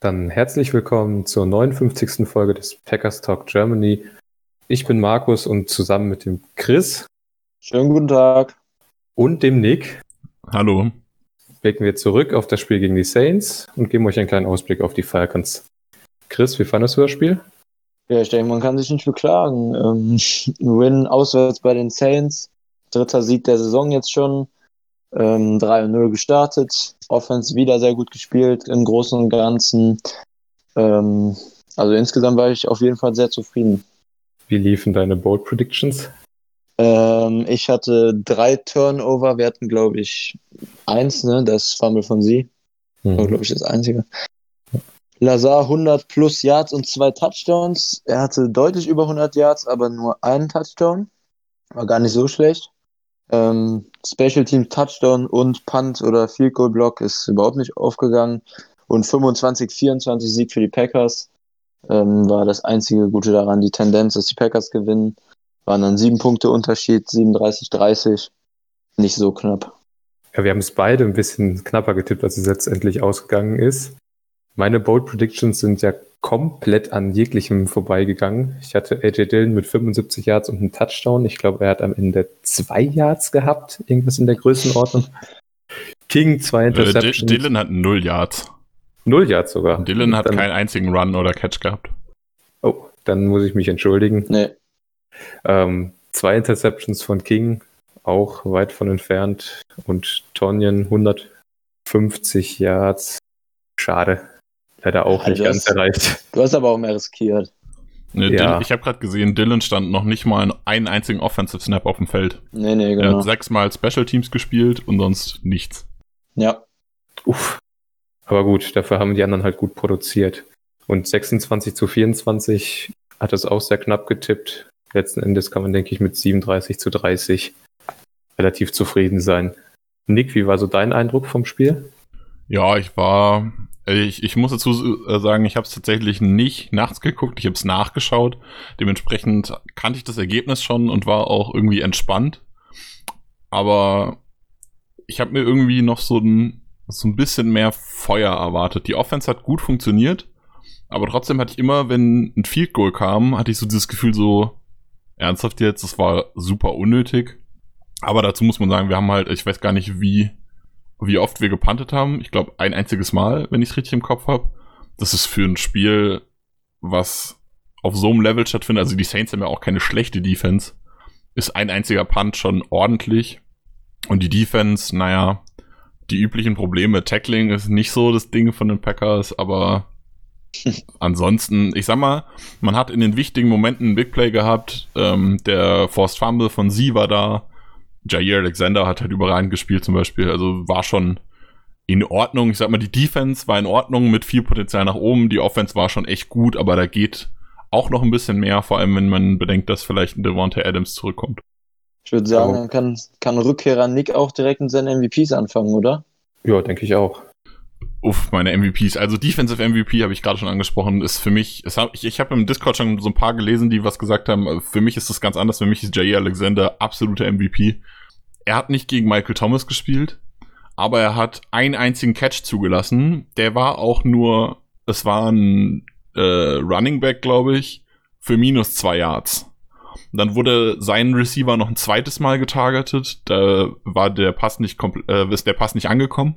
Dann herzlich willkommen zur 59. Folge des Packers Talk Germany. Ich bin Markus und zusammen mit dem Chris. Schönen guten Tag. Und dem Nick. Hallo. Blicken wir zurück auf das Spiel gegen die Saints und geben euch einen kleinen Ausblick auf die Falcons. Chris, wie fandest du das Spiel? Ja, ich denke, man kann sich nicht beklagen. Ähm, Win auswärts bei den Saints dritter Sieg der Saison jetzt schon. Ähm, 3-0 gestartet. Offense wieder sehr gut gespielt im Großen und Ganzen. Ähm, also insgesamt war ich auf jeden Fall sehr zufrieden. Wie liefen deine Bold Predictions? Ähm, ich hatte drei Turnover. Wir hatten, glaube ich, eins, ne? Das Fumble von sie. Mhm. War, glaube ich, das einzige. Lazar 100 plus Yards und zwei Touchdowns. Er hatte deutlich über 100 Yards, aber nur einen Touchdown. War gar nicht so schlecht. Ähm, Special Team Touchdown und Punt oder Field Goal Block ist überhaupt nicht aufgegangen. Und 25-24 Sieg für die Packers ähm, war das einzige Gute daran. Die Tendenz, dass die Packers gewinnen, waren dann sieben Punkte Unterschied, 37-30. Nicht so knapp. Ja, wir haben es beide ein bisschen knapper getippt, als es letztendlich ausgegangen ist. Meine Bold Predictions sind ja komplett an jeglichem vorbeigegangen. Ich hatte AJ Dillon mit 75 Yards und einem Touchdown. Ich glaube, er hat am Ende zwei Yards gehabt, irgendwas in der Größenordnung. King zwei äh, Interceptions. Äh, Dillon hat null Yards. Null Yards sogar. Dylan hat dann, keinen einzigen Run oder Catch gehabt. Oh, dann muss ich mich entschuldigen. Nee. Ähm, zwei Interceptions von King, auch weit von entfernt. Und Tonyan 150 Yards. Schade leider auch nicht ganz erreicht. Du hast aber auch mehr riskiert. Nee, ja. Dylan, ich habe gerade gesehen, Dylan stand noch nicht mal einen einzigen Offensive Snap auf dem Feld. Nee, nee, genau. Er hat genau. sechsmal Special Teams gespielt und sonst nichts. Ja. Uff. Aber gut, dafür haben die anderen halt gut produziert. Und 26 zu 24 hat es auch sehr knapp getippt. Letzten Endes kann man, denke ich, mit 37 zu 30 relativ zufrieden sein. Nick, wie war so dein Eindruck vom Spiel? Ja, ich war ich, ich muss dazu äh, sagen, ich habe es tatsächlich nicht nachts geguckt, ich habe es nachgeschaut. Dementsprechend kannte ich das Ergebnis schon und war auch irgendwie entspannt. Aber ich habe mir irgendwie noch so ein, so ein bisschen mehr Feuer erwartet. Die Offense hat gut funktioniert, aber trotzdem hatte ich immer, wenn ein Field Goal kam, hatte ich so dieses Gefühl so, ernsthaft jetzt, das war super unnötig. Aber dazu muss man sagen, wir haben halt, ich weiß gar nicht, wie wie oft wir gepantet haben. Ich glaube, ein einziges Mal, wenn ich es richtig im Kopf habe. Das ist für ein Spiel, was auf so einem Level stattfindet. Also die Saints haben ja auch keine schlechte Defense. Ist ein einziger Punt schon ordentlich. Und die Defense, naja, die üblichen Probleme. Tackling ist nicht so das Ding von den Packers, aber ansonsten, ich sag mal, man hat in den wichtigen Momenten ein Big Play gehabt. Ähm, der Forced Fumble von Sie war da. Jair Alexander hat halt überragend gespielt zum Beispiel. Also war schon in Ordnung. Ich sag mal, die Defense war in Ordnung mit viel Potenzial nach oben. Die Offense war schon echt gut, aber da geht auch noch ein bisschen mehr, vor allem wenn man bedenkt, dass vielleicht ein Devontae Adams zurückkommt. Ich würde sagen, dann kann, kann Rückkehrer Nick auch direkt mit seinen MVPs anfangen, oder? Ja, denke ich auch. Uff, meine MVPs. Also Defensive MVP habe ich gerade schon angesprochen, ist für mich, hab, ich, ich habe im Discord schon so ein paar gelesen, die was gesagt haben. Für mich ist das ganz anders. Für mich ist Jair Alexander absoluter MVP er hat nicht gegen Michael Thomas gespielt, aber er hat einen einzigen Catch zugelassen. Der war auch nur, es war ein äh, Running Back, glaube ich, für minus zwei Yards. Dann wurde sein Receiver noch ein zweites Mal getargetet. Da war der Pass nicht äh, ist der Pass nicht angekommen.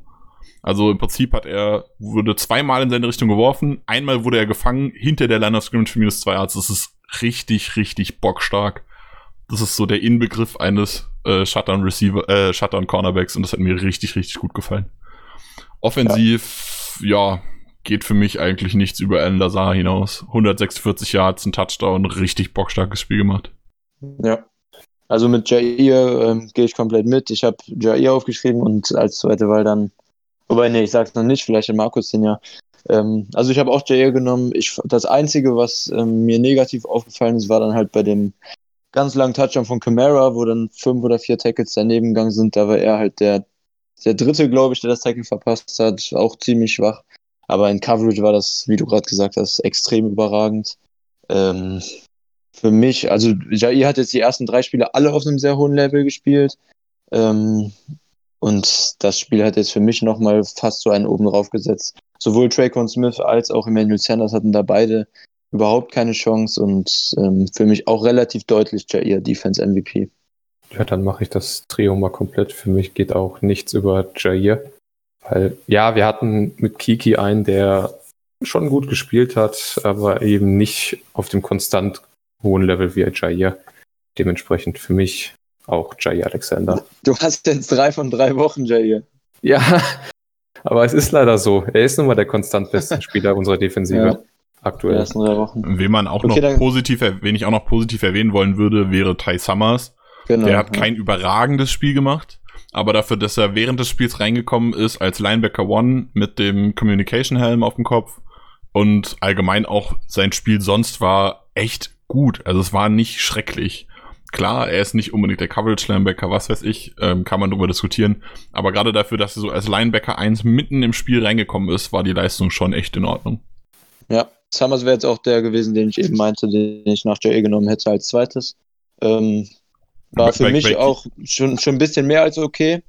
Also im Prinzip hat er, wurde zweimal in seine Richtung geworfen. Einmal wurde er gefangen hinter der Line of Scrimmage für minus zwei Yards. Das ist richtig, richtig bockstark. Das ist so der Inbegriff eines äh, Shutdown Receiver, äh, Shutdown Cornerbacks und das hat mir richtig, richtig gut gefallen. Offensiv, ja, ja geht für mich eigentlich nichts über Alan Lazar hinaus. 146 Yards, ein Touchdown, richtig bockstarkes Spiel gemacht. Ja. Also mit Jair ähm, gehe ich komplett mit. Ich habe Jair aufgeschrieben und als zweite Wahl dann, wobei, nee, ich sag's noch nicht, vielleicht der Markus den ja. Ähm, also ich habe auch Jair genommen. Ich, das Einzige, was ähm, mir negativ aufgefallen ist, war dann halt bei dem ganz langen Touchdown von Camara, wo dann fünf oder vier Tackles daneben gegangen sind. Da war er halt der, der dritte, glaube ich, der das Tackle verpasst hat. Auch ziemlich schwach. Aber in Coverage war das, wie du gerade gesagt hast, extrem überragend. Ähm, für mich, also Jair hat jetzt die ersten drei Spiele alle auf einem sehr hohen Level gespielt. Ähm, und das Spiel hat jetzt für mich nochmal fast so einen oben drauf gesetzt. Sowohl Traycon Smith als auch Emmanuel Sanders hatten da beide überhaupt keine Chance und ähm, für mich auch relativ deutlich Jair Defense MVP. Ja, dann mache ich das Trio mal komplett. Für mich geht auch nichts über Jair. Weil, ja, wir hatten mit Kiki einen, der schon gut gespielt hat, aber eben nicht auf dem konstant hohen Level wie Jair. Dementsprechend für mich auch Jair Alexander. Du hast jetzt drei von drei Wochen, Jair. Ja, aber es ist leider so. Er ist nun mal der konstant beste Spieler unserer Defensive. Ja. Aktuell. Die ersten drei Wochen. Wen man auch okay, noch positiv, wen ich auch noch positiv erwähnen wollen würde, wäre Ty Summers. Genau, der hat ja. kein überragendes Spiel gemacht, aber dafür, dass er während des Spiels reingekommen ist als Linebacker One mit dem Communication Helm auf dem Kopf und allgemein auch sein Spiel sonst war echt gut. Also es war nicht schrecklich. Klar, er ist nicht unbedingt der Coverage-Linebacker, was weiß ich, ähm, kann man darüber diskutieren. Aber gerade dafür, dass er so als Linebacker 1 mitten im Spiel reingekommen ist, war die Leistung schon echt in Ordnung. Ja, Summers wäre jetzt auch der gewesen, den ich eben meinte, den ich nach JE genommen hätte als zweites. Ähm, war für mich auch schon, schon ein bisschen mehr als okay.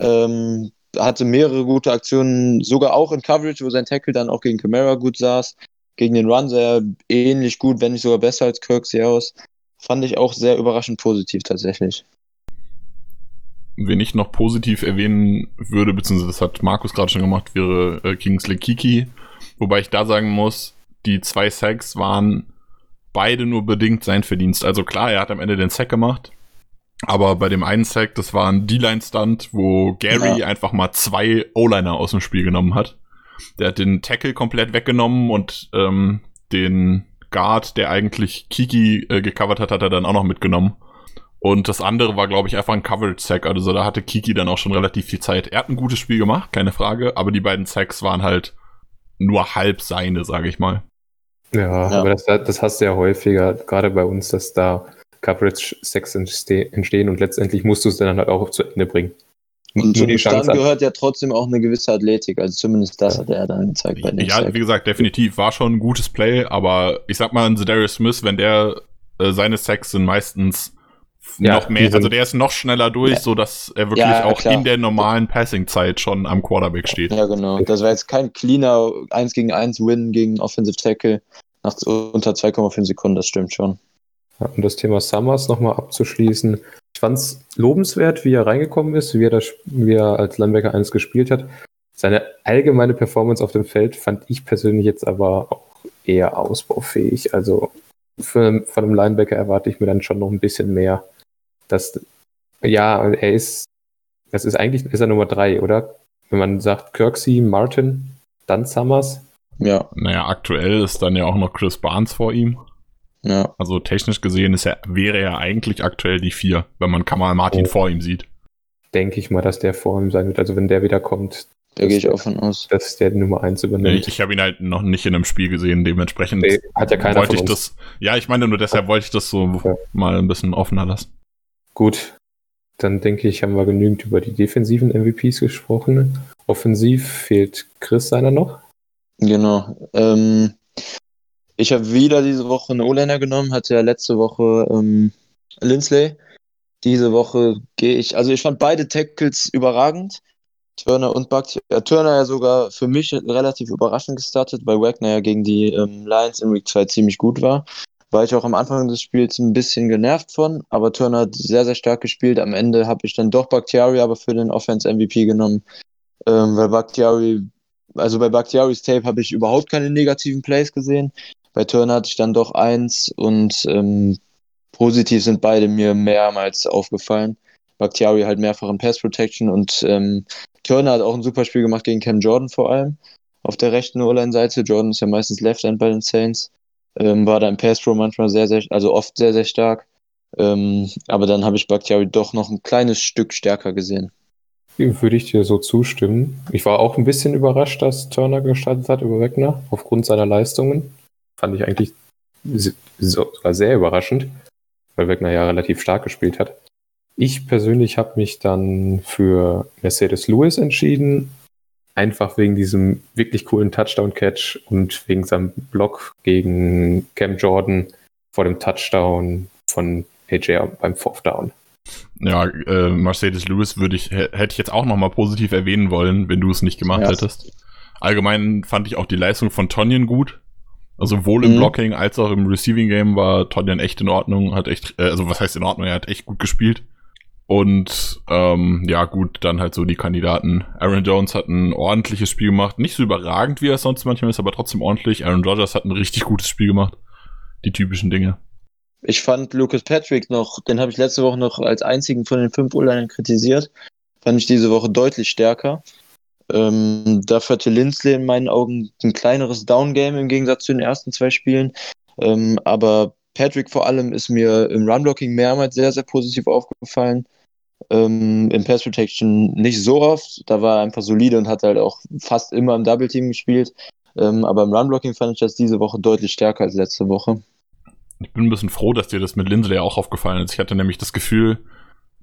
Ähm, hatte mehrere gute Aktionen, sogar auch in Coverage, wo sein Tackle dann auch gegen Camara gut saß. Gegen den Run sah er ähnlich gut, wenn nicht sogar besser als Kirksey aus. Fand ich auch sehr überraschend positiv tatsächlich. Wen ich noch positiv erwähnen würde, beziehungsweise das hat Markus gerade schon gemacht, wäre äh, Kingsley Kiki. Wobei ich da sagen muss, die zwei Sacks waren beide nur bedingt sein Verdienst. Also klar, er hat am Ende den Sack gemacht, aber bei dem einen Sack, das war ein D-Line-Stunt, wo Gary ja. einfach mal zwei O-Liner aus dem Spiel genommen hat. Der hat den Tackle komplett weggenommen und ähm, den Guard, der eigentlich Kiki äh, gecovert hat, hat er dann auch noch mitgenommen. Und das andere war, glaube ich, einfach ein Coverage Sack. Also da hatte Kiki dann auch schon relativ viel Zeit. Er hat ein gutes Spiel gemacht, keine Frage, aber die beiden Sacks waren halt nur halb seine, sage ich mal. Ja, ja, aber das, das hast du ja häufiger, gerade bei uns, dass da Coverage-Sex entstehen und letztendlich musst du es dann halt auch zu Ende bringen. Und zum Stand gehört ja trotzdem auch eine gewisse Athletik, also zumindest das hat er dann gezeigt bei Ja, Sack. wie gesagt, definitiv war schon ein gutes Play, aber ich sag mal, ein Darius Smith, wenn der äh, seine Sacks sind meistens ja, noch mehr, also der ist noch schneller durch, ja. so dass er wirklich ja, auch klar. in der normalen Passing-Zeit schon am Quarterback steht. Ja, genau. Das war jetzt kein cleaner 1 gegen 1 Win gegen Offensive Tackle nach unter 2,5 Sekunden, das stimmt schon. Ja, um das Thema Summers nochmal abzuschließen. Ich fand es lobenswert, wie er reingekommen ist, wie er, das, wie er als Linebacker 1 gespielt hat. Seine allgemeine Performance auf dem Feld fand ich persönlich jetzt aber auch eher ausbaufähig. Also für, von einem Linebacker erwarte ich mir dann schon noch ein bisschen mehr. Das, ja, er ist, das ist eigentlich, ist er Nummer 3, oder? Wenn man sagt Kirksey, Martin, dann Summers. Ja. Naja, aktuell ist dann ja auch noch Chris Barnes vor ihm. Ja. Also technisch gesehen ist er, wäre er eigentlich aktuell die vier, wenn man Kamal Martin oh. vor ihm sieht. Denke ich mal, dass der vor ihm sein wird. Also wenn der wieder kommt, da gehe ich auch von aus. Dass der Nummer 1 übernimmt. Ich, ich habe ihn halt noch nicht in einem Spiel gesehen, dementsprechend nee, hat ja keiner wollte ich das. Ja, ich meine nur deshalb wollte ich das so ja. mal ein bisschen offener lassen. Gut, dann denke ich, haben wir genügend über die defensiven MVPs gesprochen. Offensiv fehlt Chris seiner noch. Genau. Ähm, ich habe wieder diese Woche einen O-Liner genommen, hatte ja letzte Woche ähm, Lindsley. Diese Woche gehe ich, also ich fand beide Tackles überragend. Turner und Buck. Ja, Turner ja sogar für mich relativ überraschend gestartet, weil Wagner ja gegen die ähm, Lions in Week 2 ziemlich gut war. War ich auch am Anfang des Spiels ein bisschen genervt von, aber Turner hat sehr, sehr stark gespielt. Am Ende habe ich dann doch Bakhtiari aber für den Offense MVP genommen, ähm, weil Bakhtiari, also bei Bakhtiaris Tape habe ich überhaupt keine negativen Plays gesehen. Bei Turner hatte ich dann doch eins und ähm, positiv sind beide mir mehrmals aufgefallen. Bakhtiari halt mehrfach in Pass Protection und ähm, Turner hat auch ein super Spiel gemacht gegen Cam Jordan vor allem. Auf der rechten O-Line-Seite. Jordan ist ja meistens Left End bei den Saints. Ähm, war da im Pass Pro manchmal sehr, sehr, also oft sehr, sehr stark. Ähm, aber dann habe ich Bakhtiari doch noch ein kleines Stück stärker gesehen. würde ich dir so zustimmen. Ich war auch ein bisschen überrascht, dass Turner gestartet hat über Wegner, aufgrund seiner Leistungen. Fand ich eigentlich sogar sehr überraschend, weil Wegner ja relativ stark gespielt hat. Ich persönlich habe mich dann für Mercedes Lewis entschieden, einfach wegen diesem wirklich coolen Touchdown-Catch und wegen seinem Block gegen Cam Jordan vor dem Touchdown von AJ beim Fourth Down. Ja, äh, Mercedes Lewis würde ich, hätte ich jetzt auch nochmal positiv erwähnen wollen, wenn du es nicht gemacht ja. hättest. Allgemein fand ich auch die Leistung von Tonyan gut. Also sowohl im mhm. Blocking als auch im Receiving Game war Tonyan echt in Ordnung, hat echt, äh, also was heißt in Ordnung, er hat echt gut gespielt. Und ähm, ja, gut, dann halt so die Kandidaten. Aaron Jones hat ein ordentliches Spiel gemacht. Nicht so überragend, wie er sonst manchmal ist, aber trotzdem ordentlich. Aaron Rodgers hat ein richtig gutes Spiel gemacht. Die typischen Dinge. Ich fand Lucas Patrick noch, den habe ich letzte Woche noch als einzigen von den fünf O-Linern kritisiert. Fand ich diese Woche deutlich stärker. Ähm, dafür hatte Lindsley in meinen Augen ein kleineres Downgame im Gegensatz zu den ersten zwei Spielen. Ähm, aber Patrick vor allem ist mir im Run-Blocking mehrmals sehr, sehr positiv aufgefallen. Ähm, Im Pass Protection nicht so oft. Da war er einfach solide und hat halt auch fast immer im Double Team gespielt. Ähm, aber im Run-Blocking fand ich das diese Woche deutlich stärker als letzte Woche. Ich bin ein bisschen froh, dass dir das mit Lindsley auch aufgefallen ist. Ich hatte nämlich das Gefühl,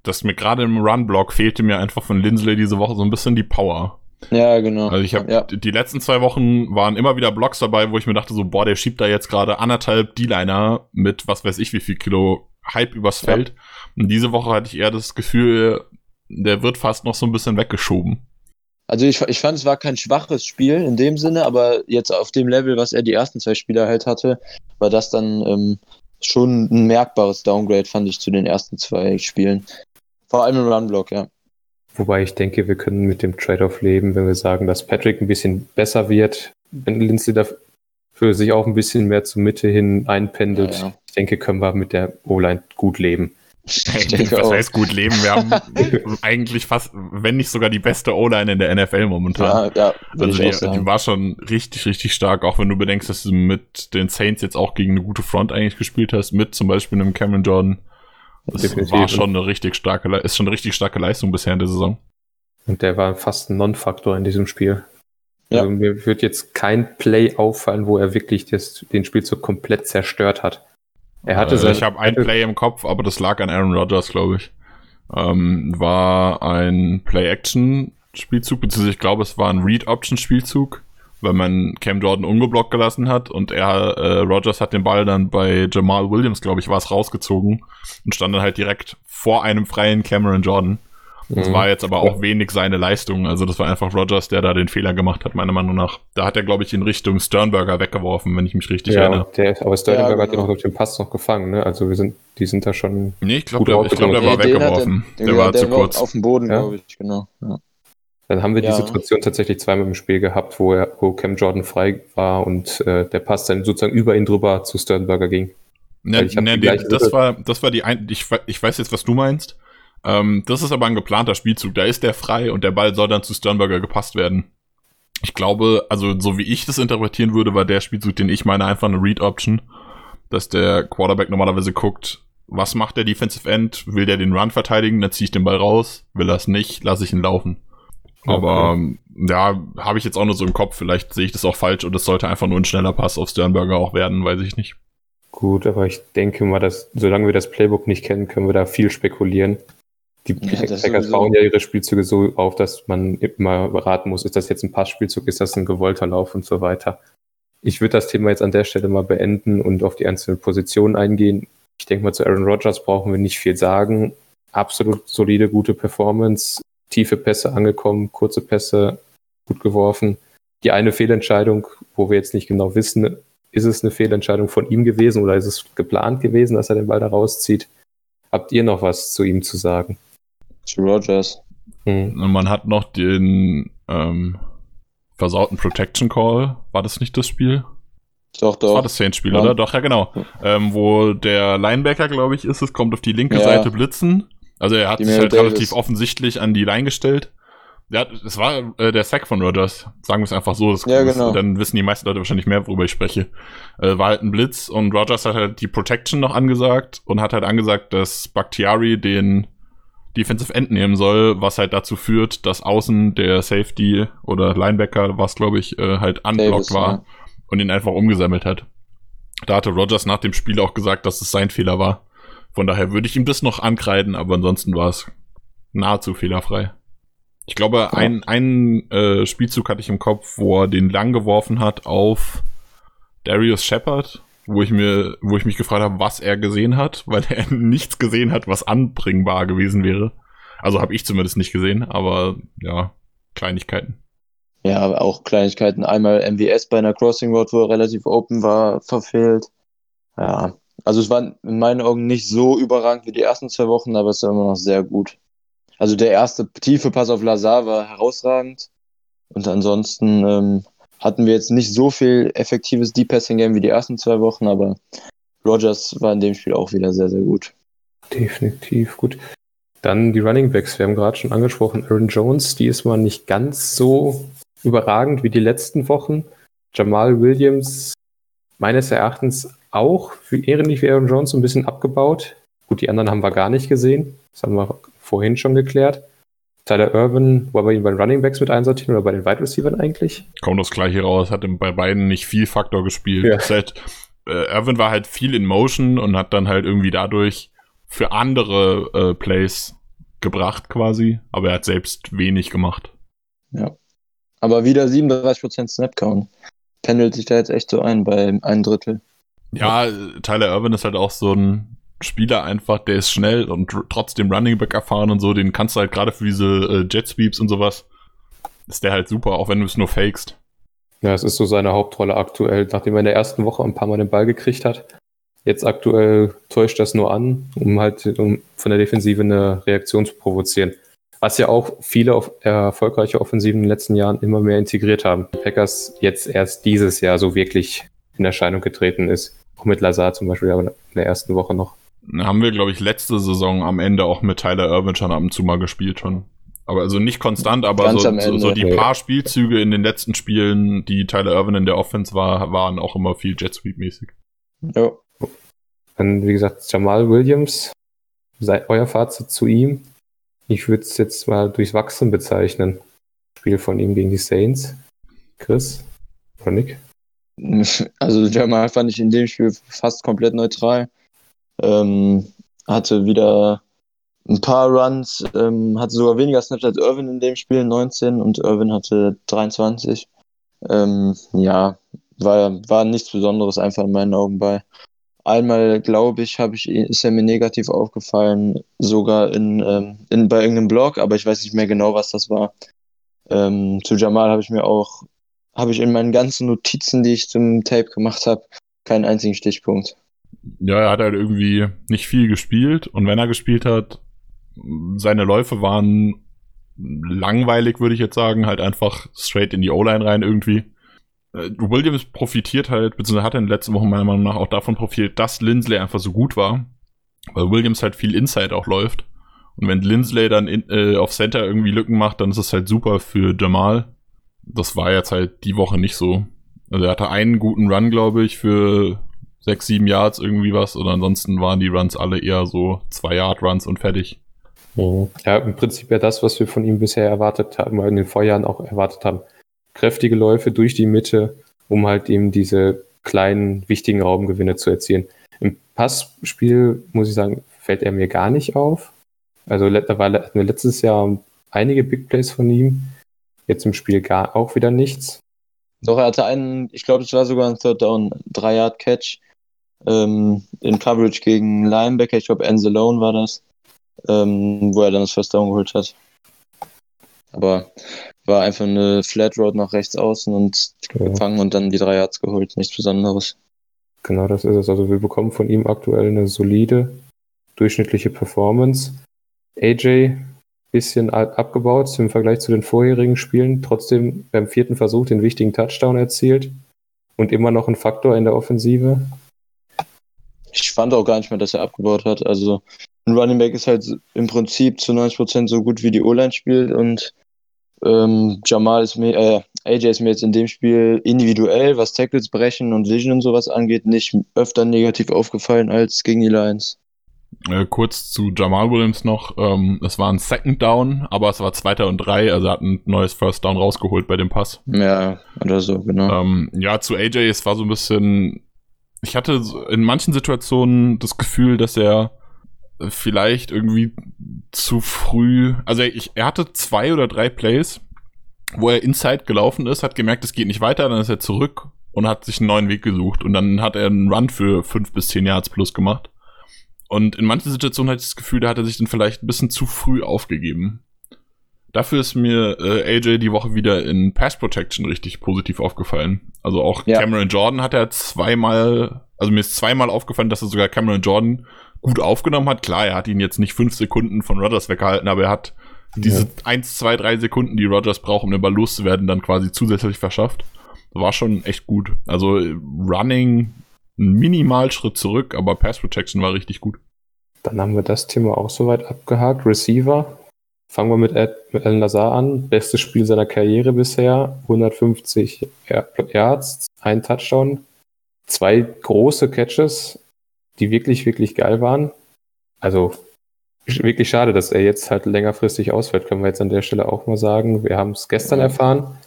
dass mir gerade im Run-Block fehlte mir einfach von Lindsley diese Woche so ein bisschen die Power. Ja, genau. Also ich habe ja. die letzten zwei Wochen waren immer wieder Blocks dabei, wo ich mir dachte so, boah, der schiebt da jetzt gerade anderthalb D-Liner mit was weiß ich wie viel Kilo Hype übers Feld. Ja. Und diese Woche hatte ich eher das Gefühl, der wird fast noch so ein bisschen weggeschoben. Also ich, ich fand, es war kein schwaches Spiel in dem Sinne, aber jetzt auf dem Level, was er die ersten zwei Spiele halt hatte, war das dann ähm, schon ein merkbares Downgrade, fand ich, zu den ersten zwei Spielen. Vor allem im Runblock, ja. Wobei ich denke, wir können mit dem Trade-off leben, wenn wir sagen, dass Patrick ein bisschen besser wird, wenn Lindsay dafür sich auch ein bisschen mehr zur Mitte hin einpendelt. Ja, ja. Ich denke, können wir mit der O-Line gut leben. Ich denke was heißt gut leben? Wir haben eigentlich fast, wenn nicht sogar die beste O-Line in der NFL momentan. Ja, ja, also die, die, war schon richtig, richtig stark, auch wenn du bedenkst, dass du mit den Saints jetzt auch gegen eine gute Front eigentlich gespielt hast, mit zum Beispiel einem Cameron Jordan. Das Definitiv. war schon eine richtig starke, ist schon eine richtig starke Leistung bisher in der Saison. Und der war fast ein Non-Faktor in diesem Spiel. Ja. Also mir wird jetzt kein Play auffallen, wo er wirklich das, den Spielzug komplett zerstört hat. Er hatte äh, ich habe ein Play im Kopf, aber das lag an Aaron Rodgers, glaube ich. Ähm, war ein Play-Action-Spielzug, beziehungsweise ich glaube, es war ein Read-Option-Spielzug, weil man Cam Jordan ungeblockt gelassen hat und er, äh, Rodgers hat den Ball dann bei Jamal Williams, glaube ich, war es rausgezogen und stand dann halt direkt vor einem freien Cameron Jordan. Das mhm. war jetzt aber auch wenig seine Leistung. Also das war einfach Rogers, der da den Fehler gemacht hat, meiner Meinung nach. Da hat er, glaube ich, in Richtung Sternberger weggeworfen, wenn ich mich richtig ja, erinnere. Der, aber Sternberger ja, genau. hat ja noch auf den Pass noch gefangen, ne? Also wir sind, die sind da schon. Nee, ich glaube, der, glaub, der war weggeworfen. Der, der, war der zu war kurz. Auf dem Boden, ja? glaube ich, genau. Ja. Dann haben wir die Situation tatsächlich zweimal im Spiel gehabt, wo, er, wo Cam Jordan frei war und äh, der Pass dann sozusagen über ihn drüber zu Sternberger ging. Ne, ne, das, war, das war die ein ich, ich weiß jetzt, was du meinst. Ähm, das ist aber ein geplanter Spielzug. Da ist der frei und der Ball soll dann zu Sternberger gepasst werden. Ich glaube, also so wie ich das interpretieren würde, war der Spielzug, den ich meine, einfach eine Read-Option. Dass der Quarterback normalerweise guckt, was macht der Defensive End? Will der den Run verteidigen? Dann ziehe ich den Ball raus. Will er es nicht? Lasse ich ihn laufen. Aber okay. ja, habe ich jetzt auch nur so im Kopf. Vielleicht sehe ich das auch falsch und es sollte einfach nur ein schneller Pass auf Sternberger auch werden, weiß ich nicht. Gut, aber ich denke mal, dass solange wir das Playbook nicht kennen, können wir da viel spekulieren. Die ja, Packers bauen ja ihre Spielzüge so auf, dass man immer beraten muss, ist das jetzt ein Passspielzug, ist das ein gewollter Lauf und so weiter. Ich würde das Thema jetzt an der Stelle mal beenden und auf die einzelnen Positionen eingehen. Ich denke mal, zu Aaron Rodgers brauchen wir nicht viel sagen. Absolut solide, gute Performance, tiefe Pässe angekommen, kurze Pässe gut geworfen. Die eine Fehlentscheidung, wo wir jetzt nicht genau wissen, ist es eine Fehlentscheidung von ihm gewesen oder ist es geplant gewesen, dass er den Ball da rauszieht? Habt ihr noch was zu ihm zu sagen? Zu Rogers. Hm. Und man hat noch den ähm, versauten Protection Call. War das nicht das Spiel? Doch, doch. Das war das Saints-Spiel, ja. oder? Doch, ja, genau. Ähm, wo der Linebacker, glaube ich, ist es, kommt auf die linke ja. Seite blitzen. Also er hat sich halt Davis. relativ offensichtlich an die Line gestellt. Ja, es war äh, der Sack von Rogers. Sagen wir es einfach so. Das, ja, genau. Dann wissen die meisten Leute wahrscheinlich mehr, worüber ich spreche. Äh, war halt ein Blitz und Rogers hat halt die Protection noch angesagt und hat halt angesagt, dass Bakhtiari den Defensive End nehmen soll, was halt dazu führt, dass außen der Safety oder Linebacker, was glaube ich, äh, halt unblocked war ja. und ihn einfach umgesammelt hat. Da hatte Rogers nach dem Spiel auch gesagt, dass es sein Fehler war. Von daher würde ich ihm das noch ankreiden, aber ansonsten war es nahezu fehlerfrei. Ich glaube, ein, ein äh, Spielzug hatte ich im Kopf, wo er den lang geworfen hat auf Darius Shepard, wo ich mir, wo ich mich gefragt habe, was er gesehen hat, weil er nichts gesehen hat, was anbringbar gewesen wäre. Also habe ich zumindest nicht gesehen, aber ja, Kleinigkeiten. Ja, auch Kleinigkeiten. Einmal MWS bei einer Crossing Road, wo er relativ open war, verfehlt. Ja, also es war in meinen Augen nicht so überragend wie die ersten zwei Wochen, aber es war immer noch sehr gut. Also der erste tiefe Pass auf Lazar war herausragend. Und ansonsten ähm, hatten wir jetzt nicht so viel effektives Deep Passing Game wie die ersten zwei Wochen, aber Rogers war in dem Spiel auch wieder sehr, sehr gut. Definitiv gut. Dann die Running Backs. Wir haben gerade schon angesprochen, Aaron Jones, die ist mal nicht ganz so überragend wie die letzten Wochen. Jamal Williams meines Erachtens auch für ähnlich wie Aaron Jones ein bisschen abgebaut. Gut, die anderen haben wir gar nicht gesehen. Das haben wir vorhin schon geklärt. Tyler Irvin, wollen wir ihn bei den Running Backs mit einsortieren oder bei den Wide Receivers eigentlich? Kommt das gleiche raus, hat bei beiden nicht viel Faktor gespielt. Ja. Halt, äh, Irvin war halt viel in Motion und hat dann halt irgendwie dadurch für andere äh, Plays gebracht quasi, aber er hat selbst wenig gemacht. Ja. Aber wieder 37% Snap Count. Pendelt sich da jetzt echt so ein bei ein Drittel. Ja, Tyler Irvin ist halt auch so ein Spieler einfach, der ist schnell und tr- trotzdem Running Back erfahren und so, den kannst du halt gerade für diese äh, Jet Sweeps und sowas, ist der halt super, auch wenn du es nur fakest. Ja, es ist so seine Hauptrolle aktuell, nachdem er in der ersten Woche ein paar Mal den Ball gekriegt hat. Jetzt aktuell täuscht das nur an, um halt um von der Defensive eine Reaktion zu provozieren. Was ja auch viele erfolgreiche Offensiven in den letzten Jahren immer mehr integriert haben. Packers jetzt erst dieses Jahr so wirklich in Erscheinung getreten ist. Auch mit Lazar zum Beispiel, aber in der ersten Woche noch. Haben wir, glaube ich, letzte Saison am Ende auch mit Tyler Irvin schon ab und zu mal gespielt schon. Aber also nicht konstant, aber so, so, so die paar Spielzüge in den letzten Spielen, die Tyler Irvin in der Offense war, waren auch immer viel Jet Sweep mäßig. Ja. Dann, wie gesagt, Jamal Williams, sei euer Fazit zu ihm. Ich würde es jetzt mal durchs Wachsen bezeichnen. Spiel von ihm gegen die Saints. Chris? Oder Nick? Also Jamal fand ich in dem Spiel fast komplett neutral. Ähm, hatte wieder ein paar Runs, ähm, hatte sogar weniger Snaps als Irvin in dem Spiel, 19 und Irvin hatte 23. Ähm, ja, war, war nichts Besonderes einfach in meinen Augen bei. Einmal, glaube ich, habe ich, ist er mir negativ aufgefallen, sogar in, ähm, in, bei irgendeinem Blog, aber ich weiß nicht mehr genau, was das war. Ähm, zu Jamal habe ich mir auch, habe ich in meinen ganzen Notizen, die ich zum Tape gemacht habe, keinen einzigen Stichpunkt. Ja, er hat halt irgendwie nicht viel gespielt und wenn er gespielt hat, seine Läufe waren langweilig, würde ich jetzt sagen, halt einfach straight in die O-Line rein irgendwie. Äh, Williams profitiert halt, beziehungsweise hat in den letzten Wochen meiner Meinung nach auch davon profitiert, dass Lindsley einfach so gut war, weil Williams halt viel Inside auch läuft. Und wenn Lindsley dann in, äh, auf Center irgendwie Lücken macht, dann ist es halt super für Jamal. Das war jetzt halt die Woche nicht so. Also er hatte einen guten Run, glaube ich, für sechs, sieben Yards irgendwie was. Und ansonsten waren die Runs alle eher so zwei Yard Runs und fertig. Ja, im Prinzip ja das, was wir von ihm bisher erwartet haben, oder in den Vorjahren auch erwartet haben. Kräftige Läufe durch die Mitte, um halt eben diese kleinen, wichtigen Raumgewinne zu erzielen. Im Passspiel, muss ich sagen, fällt er mir gar nicht auf. Also war- hatten wir letztes Jahr einige Big Plays von ihm. Jetzt im Spiel gar auch wieder nichts. Doch, er hatte einen, ich glaube, es war sogar ein Third Down, 3-Yard-Catch ähm, in Coverage gegen Linebacker, ich glaube, Anzalone war das, ähm, wo er dann das First Down geholt hat. Aber war einfach eine Flat Road nach rechts außen und Ja. gefangen und dann die drei Yards geholt, nichts Besonderes. Genau, das ist es. Also wir bekommen von ihm aktuell eine solide, durchschnittliche Performance. AJ bisschen ab- abgebaut im Vergleich zu den vorherigen Spielen, trotzdem beim vierten Versuch den wichtigen Touchdown erzielt und immer noch ein Faktor in der Offensive. Ich fand auch gar nicht mehr, dass er abgebaut hat. Also ein Running Back ist halt im Prinzip zu 90% so gut wie die O-Line spielt und ähm, Jamal ist mir, äh, AJ ist mir jetzt in dem Spiel individuell, was Tackles brechen und Vision und sowas angeht, nicht öfter negativ aufgefallen als gegen die Lions. Äh, kurz zu Jamal Williams noch. Ähm, es war ein Second Down, aber es war zweiter und drei. Also er hat ein neues First Down rausgeholt bei dem Pass. Ja, oder so, genau. Ähm, ja, zu AJ, es war so ein bisschen. Ich hatte in manchen Situationen das Gefühl, dass er vielleicht irgendwie zu früh. Also ich, er hatte zwei oder drei Plays, wo er inside gelaufen ist, hat gemerkt, es geht nicht weiter, dann ist er zurück und hat sich einen neuen Weg gesucht. Und dann hat er einen Run für fünf bis zehn Yards plus gemacht. Und in manchen Situationen hatte ich das Gefühl, da hat er sich dann vielleicht ein bisschen zu früh aufgegeben. Dafür ist mir äh, AJ die Woche wieder in Pass Protection richtig positiv aufgefallen. Also auch ja. Cameron Jordan hat er zweimal, also mir ist zweimal aufgefallen, dass er sogar Cameron Jordan gut aufgenommen hat. Klar, er hat ihn jetzt nicht fünf Sekunden von Rodgers weggehalten, aber er hat diese ja. eins, zwei, drei Sekunden, die Rodgers braucht, um den Ball loszuwerden, dann quasi zusätzlich verschafft. War schon echt gut. Also Running ein Minimalschritt zurück, aber Pass Protection war richtig gut. Dann haben wir das Thema auch soweit abgehakt. Receiver. Fangen wir mit, Ed, mit Alan Lazar an. Bestes Spiel seiner Karriere bisher. 150 Yards, ein Touchdown, zwei große Catches, die wirklich, wirklich geil waren. Also wirklich schade, dass er jetzt halt längerfristig ausfällt, können wir jetzt an der Stelle auch mal sagen. Wir haben es gestern erfahren.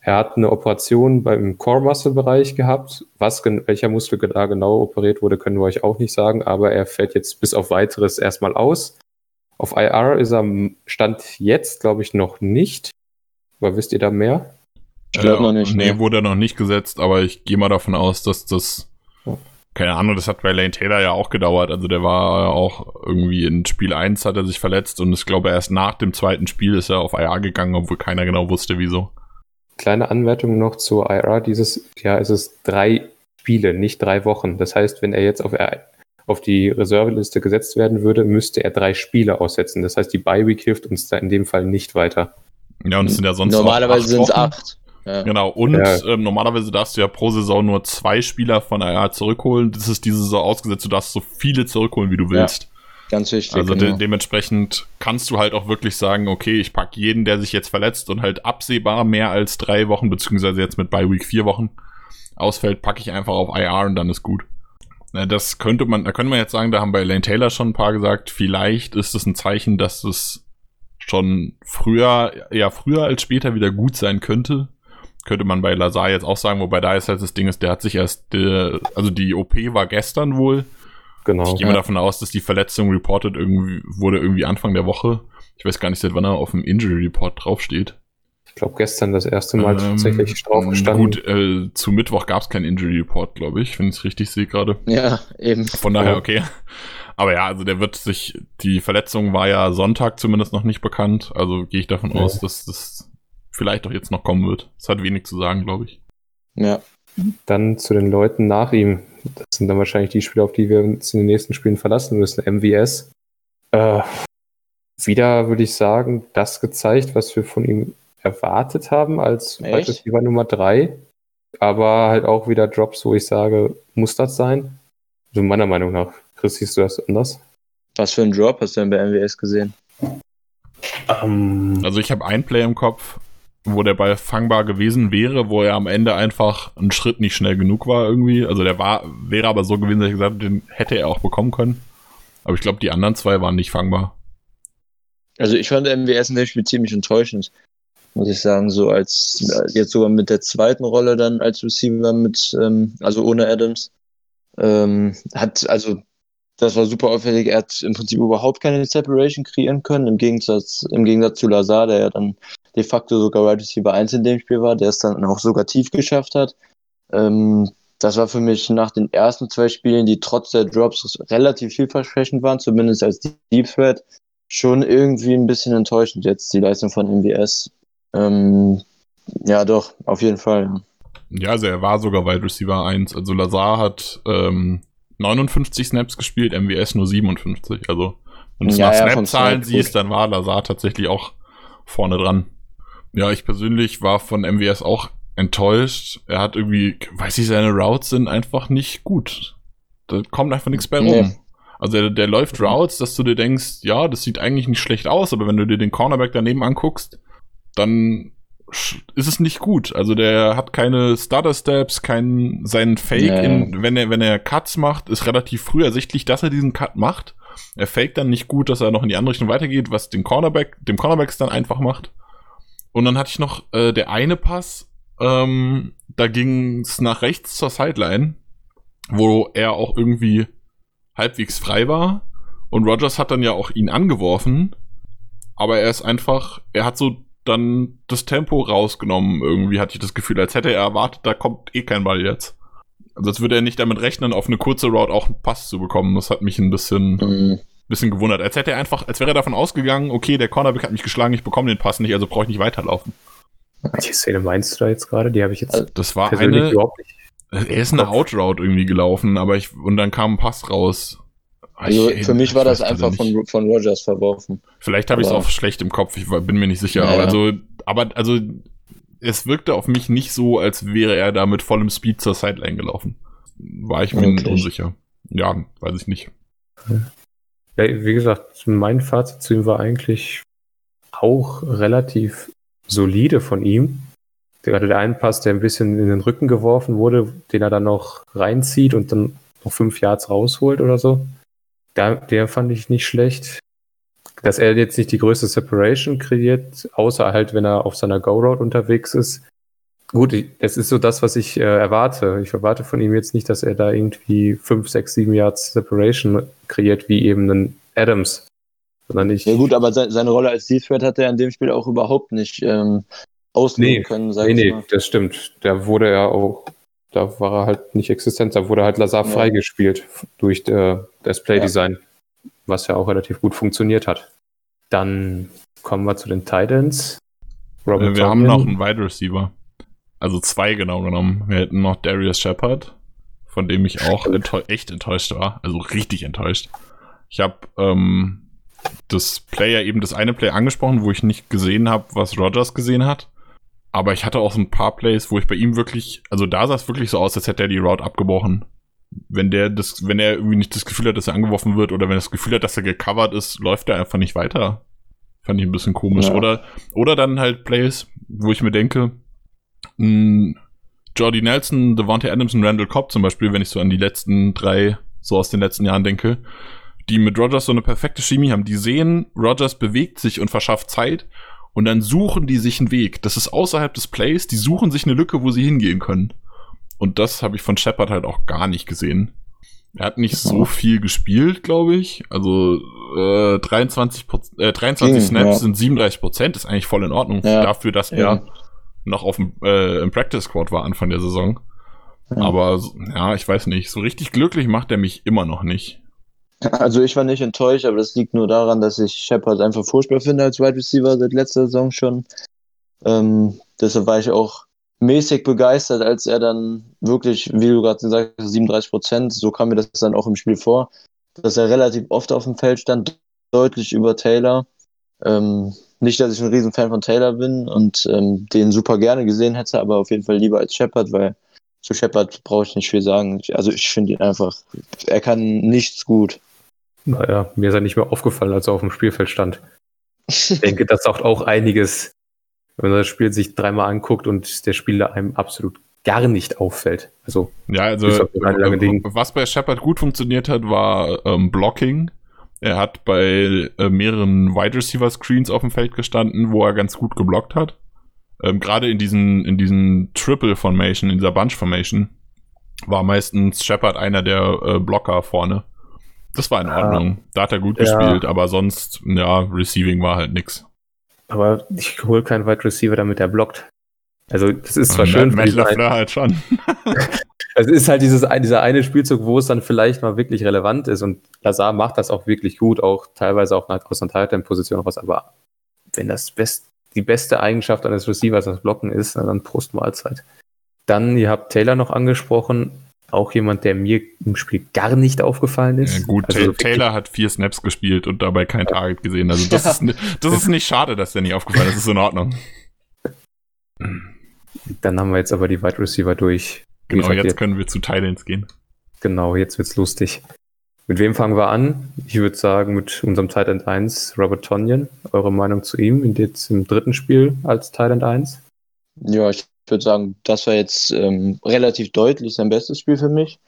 Er hat eine Operation beim Core-Muscle-Bereich gehabt. Was, welcher Muskel da genau operiert wurde, können wir euch auch nicht sagen, aber er fällt jetzt bis auf weiteres erstmal aus. Auf IR ist er Stand jetzt, glaube ich, noch nicht. Aber wisst ihr da mehr? Ich glaube noch nicht. Nee, ne? wurde noch nicht gesetzt, aber ich gehe mal davon aus, dass das. Keine Ahnung, das hat bei Lane Taylor ja auch gedauert. Also der war auch irgendwie in Spiel 1 hat er sich verletzt und ich glaube erst nach dem zweiten Spiel ist er auf IR gegangen, obwohl keiner genau wusste, wieso. Kleine Anmerkung noch zur IR. Dieses Jahr ist es drei Spiele, nicht drei Wochen. Das heißt, wenn er jetzt auf, auf die Reserveliste gesetzt werden würde, müsste er drei Spiele aussetzen. Das heißt, die Bye-Week hilft uns da in dem Fall nicht weiter. Ja, und es sind ja sonst Normalerweise sind es acht. Ja. Genau, und ja. ähm, normalerweise darfst du ja pro Saison nur zwei Spieler von IR zurückholen. Das ist diese Saison ausgesetzt, du darfst so viele zurückholen, wie du willst. Ja. Ganz wichtig. Also genau. de dementsprechend kannst du halt auch wirklich sagen, okay, ich pack jeden, der sich jetzt verletzt und halt absehbar mehr als drei Wochen, beziehungsweise jetzt mit Bye Week vier Wochen ausfällt, packe ich einfach auf IR und dann ist gut. Das könnte man, da könnte man jetzt sagen, da haben bei Lane Taylor schon ein paar gesagt, vielleicht ist es ein Zeichen, dass es schon früher, ja früher als später wieder gut sein könnte. Könnte man bei Lazar jetzt auch sagen, wobei da ist halt das Ding ist, der hat sich erst, äh, also die OP war gestern wohl Genau. Ich gehe mal davon aus, dass die Verletzung reported irgendwie, wurde irgendwie Anfang der Woche. Ich weiß gar nicht, seit wann er auf dem Injury Report draufsteht. Ich glaube, gestern das erste Mal ähm, tatsächlich drauf gestanden. Gut, äh, zu Mittwoch gab es keinen Injury Report, glaube ich, wenn ich es richtig sehe gerade. Ja, eben. Von daher, okay. Aber ja, also der wird sich, die Verletzung war ja Sonntag zumindest noch nicht bekannt. Also gehe ich davon ja. aus, dass das vielleicht doch jetzt noch kommen wird. Es hat wenig zu sagen, glaube ich. Ja. Dann zu den Leuten nach ihm. Das sind dann wahrscheinlich die Spiele, auf die wir uns in den nächsten Spielen verlassen müssen. MVS. Äh, wieder würde ich sagen, das gezeigt, was wir von ihm erwartet haben als Receiver Nummer 3. Aber halt auch wieder Drops, wo ich sage, muss das sein? Also meiner Meinung nach. Chris, siehst du das anders? Was für ein Drop hast du denn bei MWS gesehen? Um, also ich habe ein Play im Kopf, wo der Ball fangbar gewesen wäre, wo er am Ende einfach einen Schritt nicht schnell genug war irgendwie. Also der war, wäre aber so gewesen, dass ich gesagt habe, den hätte er auch bekommen können. Aber ich glaube, die anderen zwei waren nicht fangbar. Also ich fand MWS in dem Spiel ziemlich enttäuschend, muss ich sagen. So als jetzt sogar mit der zweiten Rolle dann als Receiver mit, ähm, also ohne Adams. Ähm, hat, also das war super auffällig. Er hat im Prinzip überhaupt keine Separation kreieren können, im Gegensatz, im Gegensatz zu Lazar, der ja dann de facto sogar Right Receiver 1 in dem Spiel war, der es dann auch sogar tief geschafft hat. Ähm, das war für mich nach den ersten zwei Spielen, die trotz der Drops relativ vielversprechend waren, zumindest als Deep Threat, schon irgendwie ein bisschen enttäuschend jetzt die Leistung von MVS. Ähm, ja, doch, auf jeden Fall. Ja, also er war sogar Wide Receiver 1. Also Lazar hat ähm, 59 Snaps gespielt, MVS nur 57. Also wenn du ja, nach ja, Snap-Zahlen siehst, dann war Lazar tatsächlich auch vorne dran. Ja, ich persönlich war von MWS auch enttäuscht. Er hat irgendwie, weiß ich, seine Routes sind einfach nicht gut. Da kommt einfach nichts mehr rum. Nee. Also der, der läuft Routes, dass du dir denkst, ja, das sieht eigentlich nicht schlecht aus, aber wenn du dir den Cornerback daneben anguckst, dann ist es nicht gut. Also der hat keine Starter Steps, keinen seinen Fake, nee. in, wenn er wenn er Cuts macht, ist relativ früh ersichtlich, dass er diesen Cut macht Er faked dann nicht gut, dass er noch in die andere Richtung weitergeht, was den Cornerback, dem Cornerbacks dann einfach macht. Und dann hatte ich noch äh, der eine Pass, ähm, da ging es nach rechts zur Sideline, wo er auch irgendwie halbwegs frei war. Und Rogers hat dann ja auch ihn angeworfen. Aber er ist einfach, er hat so dann das Tempo rausgenommen. Irgendwie hatte ich das Gefühl, als hätte er erwartet, da kommt eh kein Ball jetzt. Also als würde er nicht damit rechnen, auf eine kurze Route auch einen Pass zu bekommen. Das hat mich ein bisschen, Mhm. bisschen gewundert. Als hätte er einfach, als wäre er davon ausgegangen, okay, der Cornerback hat mich geschlagen, ich bekomme den Pass nicht, also brauche ich nicht weiterlaufen. Welche Szene meinst du da jetzt gerade? Die habe ich jetzt Also, Das war eine, überhaupt nicht. er ist eine Outroute irgendwie gelaufen, aber ich, und dann kam ein Pass raus. Also Ich- für mich war das einfach nicht. von, von Rogers verworfen. Vielleicht habe ich es auch schlecht im Kopf, ich bin mir nicht sicher. Ja, aber, also, aber also, es wirkte auf mich nicht so, als wäre er da mit vollem Speed zur Sideline gelaufen. War ich mir Wirklich? unsicher. Ja, weiß ich nicht. Ja, wie gesagt, mein Fazit zu ihm war eigentlich auch relativ solide von ihm. Gerade der einen Pass, der ein bisschen in den Rücken geworfen wurde, den er dann noch reinzieht und dann noch fünf Yards rausholt oder so. Der, der fand ich nicht schlecht. Dass er jetzt nicht die größte Separation kreiert, außer halt, wenn er auf seiner Go-Road unterwegs ist. Gut, das ist so das, was ich äh, erwarte. Ich erwarte von ihm jetzt nicht, dass er da irgendwie fünf, sechs, sieben Yards Separation kreiert, wie eben ein Adams. Sondern ich. Ja gut, aber se seine Rolle als Deep Threat hat er in dem Spiel auch überhaupt nicht ähm, ausleben Nee, können, sag Nee, ich nee, mal. das stimmt. Da wurde er auch, da war er halt nicht existent, da wurde halt Lazar Ja. freigespielt durch äh, das Playdesign, was ja auch relativ gut funktioniert hat. Dann kommen wir zu den Titans. Äh, wir haben noch einen Wide Receiver. Also zwei genau genommen. Wir hätten noch Darius Shepard, von dem ich auch enttäu echt enttäuscht war. Also richtig enttäuscht. Ich habe ähm, das Player eben das eine Play angesprochen, wo ich nicht gesehen habe, was Rogers gesehen hat. Aber ich hatte auch so ein paar Plays, wo ich bei ihm wirklich, also da sah es wirklich so aus, als hätte er die Route abgebrochen. Wenn der das, wenn er irgendwie nicht das Gefühl hat, dass er angeworfen wird, oder wenn er das Gefühl hat, dass er gecovert ist, läuft er einfach nicht weiter. Fand ich ein bisschen komisch. Ja. Oder, oder dann halt Plays, wo ich mir denke, mh, Jordy Nelson, Devontae Adams und Randall Cobb zum Beispiel, wenn ich so an die letzten drei, so aus den letzten Jahren denke, die mit Rogers so eine perfekte Chemie haben. Die sehen, Rogers bewegt sich und verschafft Zeit und dann suchen die sich einen Weg. Das ist außerhalb des Plays, die suchen sich eine Lücke, wo sie hingehen können. Und das habe ich von Shepard halt auch gar nicht gesehen. Er hat nicht so viel gespielt, glaube ich. Also äh, 23, Proz- äh, 23 Ging, Snaps ja. sind 37 Prozent, ist eigentlich voll in Ordnung. Ja. Dafür, dass er Ja. noch auf dem, äh, im Practice Squad war Anfang der Saison. Aber ja, ich weiß nicht. So richtig glücklich macht er mich immer noch nicht. Also ich war nicht enttäuscht, aber das liegt nur daran, dass ich Shepard einfach furchtbar finde als Wide Receiver seit letzter Saison schon. Ähm, deshalb war ich auch mäßig begeistert, als er dann wirklich, wie du gerade gesagt hast, 37 Prozent, so kam mir das dann auch im Spiel vor, dass er relativ oft auf dem Feld stand, deutlich über Taylor. Ähm, nicht, dass ich ein Riesenfan von Taylor bin und ähm, den super gerne gesehen hätte, aber auf jeden Fall lieber als Shepard, weil zu Shepard brauche ich nicht viel sagen. Also ich finde ihn einfach, er kann nichts gut. Naja, mir ist er nicht mehr aufgefallen, als er auf dem Spielfeld stand. Ich denke, das sagt auch einiges, wenn man das Spiel sich dreimal anguckt und der Spieler einem absolut gar nicht auffällt. Also, Ja, also was bei Shepard gut funktioniert hat, war ähm, Blocking. Er hat bei äh, mehreren Wide Receiver Screens auf dem Feld gestanden, wo er ganz gut geblockt hat. Ähm, Gerade in diesen in diesen Triple Formation, in dieser Bunch Formation, war meistens Shepard einer der äh, Blocker vorne. Das war in Ja. Ordnung. Da hat er gut Ja. gespielt, aber sonst, ja, Receiving war halt nix. aber ich hole keinen Wide Receiver, damit er blockt. Also, das ist zwar Und schön, für Matt LaFleur halt schon. Es ist halt dieses, dieser eine Spielzug, wo es dann vielleicht mal wirklich relevant ist und Lazar macht das auch wirklich gut, auch teilweise auch aus einer Titan-Position raus, aber wenn das best, die beste Eigenschaft eines Receivers das Blocken ist, dann Prost Mahlzeit. Dann, ihr habt Taylor noch angesprochen, auch jemand, der mir im Spiel gar nicht aufgefallen ist. Ja, gut, Also Taylor hat vier Snaps gespielt und dabei kein Target gesehen. Also das, Ja. ist, das ist nicht schade, dass der nicht aufgefallen ist. Das ist in Ordnung. Dann haben wir jetzt aber die Wide Receiver durch. Wie Genau, gesagt, jetzt können wir zu Titans gehen. Genau, jetzt wird's lustig. Mit wem fangen wir an? Ich würde sagen, mit unserem Tight End 1, Robert Tonyan. Eure Meinung zu ihm in jetzt im dritten Spiel als Tight End 1? Ja, ich würde sagen, das war jetzt ähm, relativ deutlich sein bestes Spiel für mich.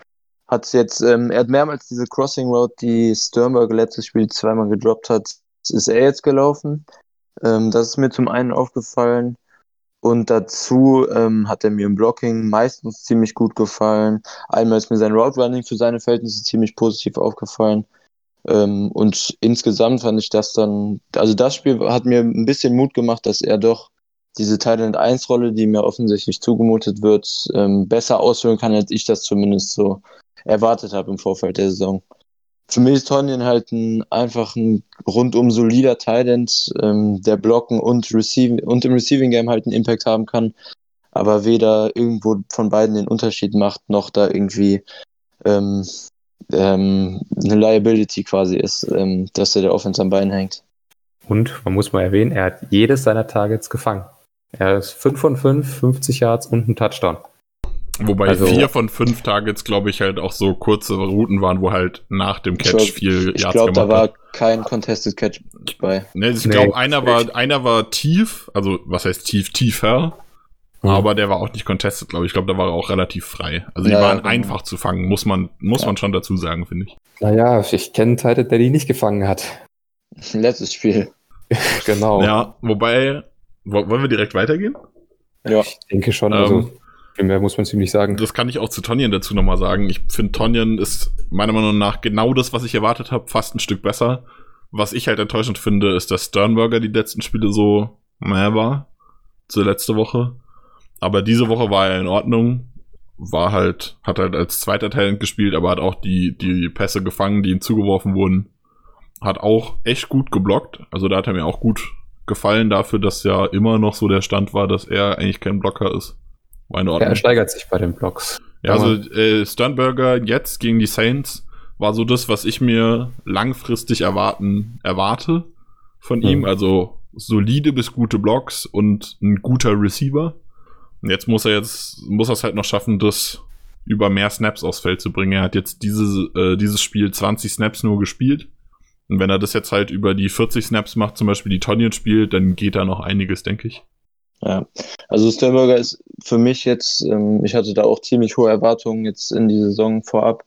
hat jetzt, ähm, er hat mehrmals diese Crossing Road, die Sternberg letztes Spiel zweimal gedroppt hat, ist er jetzt gelaufen. Ähm, das ist mir zum einen aufgefallen. Und dazu ähm, hat er mir im Blocking meistens ziemlich gut gefallen. Einmal ist mir sein Route Running für seine Verhältnisse ziemlich positiv aufgefallen. Ähm, und insgesamt fand ich das dann, also das Spiel hat mir ein bisschen Mut gemacht, dass er doch diese Thailand 1 Rolle, die mir offensichtlich zugemutet wird, ähm, besser ausführen kann, als ich das zumindest so erwartet habe im Vorfeld der Saison. Für mich ist Tonyan halt ein, einfach ein rundum solider Thailand, ähm, der blocken und, Receiving, und im Receiving Game halt einen Impact haben kann, aber weder irgendwo von beiden den Unterschied macht, noch da irgendwie ähm, ähm, eine Liability quasi ist, ähm, dass er der Offense am Bein hängt. Und man muss mal erwähnen, er hat jedes seiner Targets gefangen. Er ist 5 von 5, 50 Yards und ein Touchdown. Wobei also, vier von fünf Targets, glaube ich, halt auch so kurze Routen waren, wo halt nach dem Catch ich viel Yards Ich glaube, da war hat. kein Contested Catch bei. Ne, ich nee, glaube, einer war, einer war tief, also was heißt tief, tiefer. Mhm. Aber der war auch nicht contested, glaube ich. Ich glaube, da war er auch relativ frei. Also die ja, waren genau. einfach zu fangen, muss man, muss ja. man schon dazu sagen, finde ich. Naja, ich kenne einen Titan, der die nicht gefangen hat. Letztes Spiel. genau. Ja, wobei, wollen wir direkt weitergehen? Ja. Ich denke schon. Also ähm, also, mehr muss man ziemlich sagen. Das kann ich auch zu Tonyan dazu nochmal sagen. Ich finde, Tonyan ist meiner Meinung nach genau das, was ich erwartet habe, fast ein Stück besser. Was ich halt enttäuschend finde, ist, dass Sternberger die letzten Spiele so mehr war. Zur letzte Woche. Aber diese Woche war er in Ordnung. War halt, hat halt als zweiter Talent gespielt, aber hat auch die, die Pässe gefangen, die ihm zugeworfen wurden. Hat auch echt gut geblockt. Also da hat er mir auch gut gefallen dafür, dass ja immer noch so der Stand war, dass er eigentlich kein Blocker ist. War in Ordnung. Er steigert sich bei den Blocks. Ja, also äh, Sternberger jetzt gegen die Saints war so das, was ich mir langfristig erwarten, erwarte von mhm. ihm. Also solide bis gute Blocks und ein guter Receiver. Und jetzt muss er jetzt, muss er es halt noch schaffen, das über mehr Snaps aufs Feld zu bringen. Er hat jetzt diese, äh, dieses Spiel 20 Snaps nur gespielt. Und wenn er das jetzt halt über die 40 Snaps macht, zum Beispiel die Tonyan spielt, dann geht da noch einiges, denke ich. Ja, also Sternberger ist für mich jetzt, ähm, ich hatte da auch ziemlich hohe Erwartungen jetzt in die Saison vorab,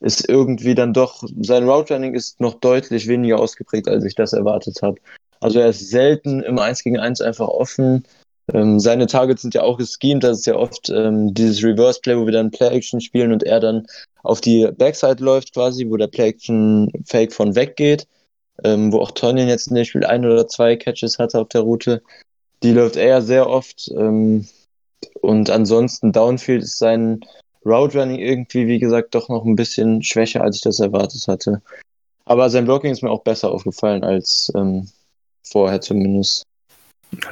ist irgendwie dann doch, sein Route Running ist noch deutlich weniger ausgeprägt, als ich das erwartet habe. Also er ist selten im 1 gegen 1 einfach offen. Ähm, seine Targets sind ja auch geschemt, das ist ja oft ähm, dieses Reverse Play, wo wir dann Play Action spielen und er dann auf die Backside läuft quasi, wo der Play Action Fake von weggeht, ähm, wo auch Tonyan jetzt in dem Spiel ein oder zwei Catches hatte auf der Route. Die läuft er sehr oft ähm, und ansonsten Downfield ist sein Route Running irgendwie, wie gesagt, doch noch ein bisschen schwächer, als ich das erwartet hatte. Aber sein Blocking ist mir auch besser aufgefallen als ähm, vorher zumindest.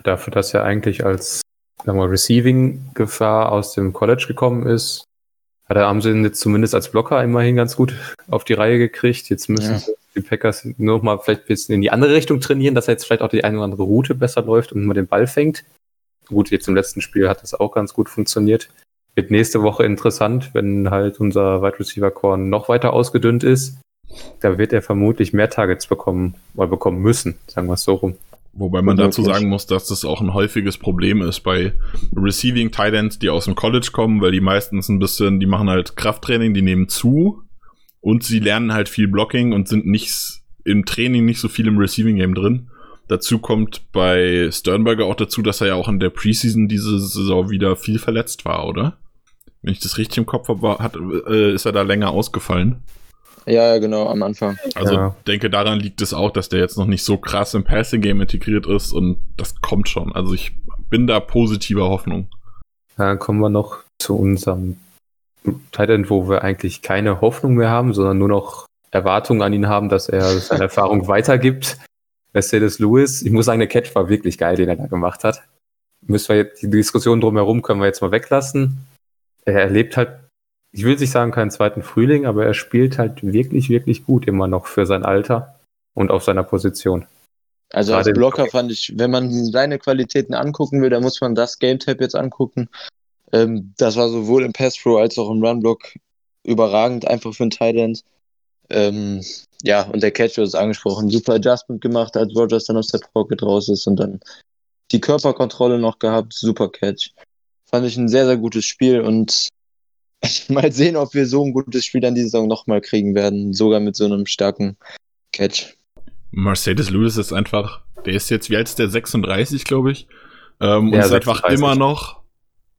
Dafür, dass er eigentlich als Receiving-Gefahr aus dem College gekommen ist, hat er Amsel jetzt zumindest als Blocker immerhin ganz gut auf die Reihe gekriegt. Jetzt müssen ja. die Packers noch mal vielleicht ein bisschen in die andere Richtung trainieren, dass er jetzt vielleicht auch die eine oder andere Route besser läuft und mal den Ball fängt. Gut, jetzt im letzten Spiel hat das auch ganz gut funktioniert. Wird nächste Woche interessant, wenn halt unser Wide Receiver Core noch weiter ausgedünnt ist. Da wird er vermutlich mehr Targets bekommen oder bekommen müssen, sagen wir es so rum. Wobei man dazu sagen muss, dass das auch ein häufiges Problem ist bei Receiving Titans, die aus dem College kommen, weil die meistens ein bisschen, die machen halt Krafttraining, die nehmen zu und sie lernen halt viel Blocking und sind nicht im Training nicht so viel im Receiving Game drin. Dazu kommt bei Sternberger auch dazu, dass er ja auch in der Preseason diese Saison wieder viel verletzt war, oder? Wenn ich das richtig im Kopf habe, hat, äh, ist er da länger ausgefallen. Ja, genau, am Anfang. Also ja. denke, daran liegt es auch, dass der jetzt noch nicht so krass im Passing-Game integriert ist und das kommt schon. Also ich bin da positiver Hoffnung. Dann kommen wir noch zu unserem Titan, wo wir eigentlich keine Hoffnung mehr haben, sondern nur noch Erwartungen an ihn haben, dass er seine Erfahrung weitergibt. Mercedes Lewis, ich muss sagen, der Catch war wirklich geil, den er da gemacht hat. Müssen wir jetzt, die Diskussion drumherum können wir jetzt mal weglassen. Er erlebt halt ich will nicht sagen keinen zweiten Frühling, aber er spielt halt wirklich, wirklich gut immer noch für sein Alter und auf seiner Position. Also als Blocker fand ich, wenn man seine Qualitäten angucken will, dann muss man das Game Tab jetzt angucken. Ähm, das war sowohl im Pass Pro als auch im Run Block überragend, einfach für einen Tight End. Ähm, ja, und der Catch wird es angesprochen. Super Adjustment gemacht, als Rogers dann aus der Pocket raus ist und dann die Körperkontrolle noch gehabt. Super Catch. Fand ich ein sehr, sehr gutes Spiel und Mal sehen, ob wir so ein gutes Spiel dann diese Saison nochmal kriegen werden, sogar mit so einem starken Catch. Mercedes Lewis ist einfach, der ist jetzt, wie alt ist der? 36, glaube ich. Ähm, Ja, und ist einfach 36. immer noch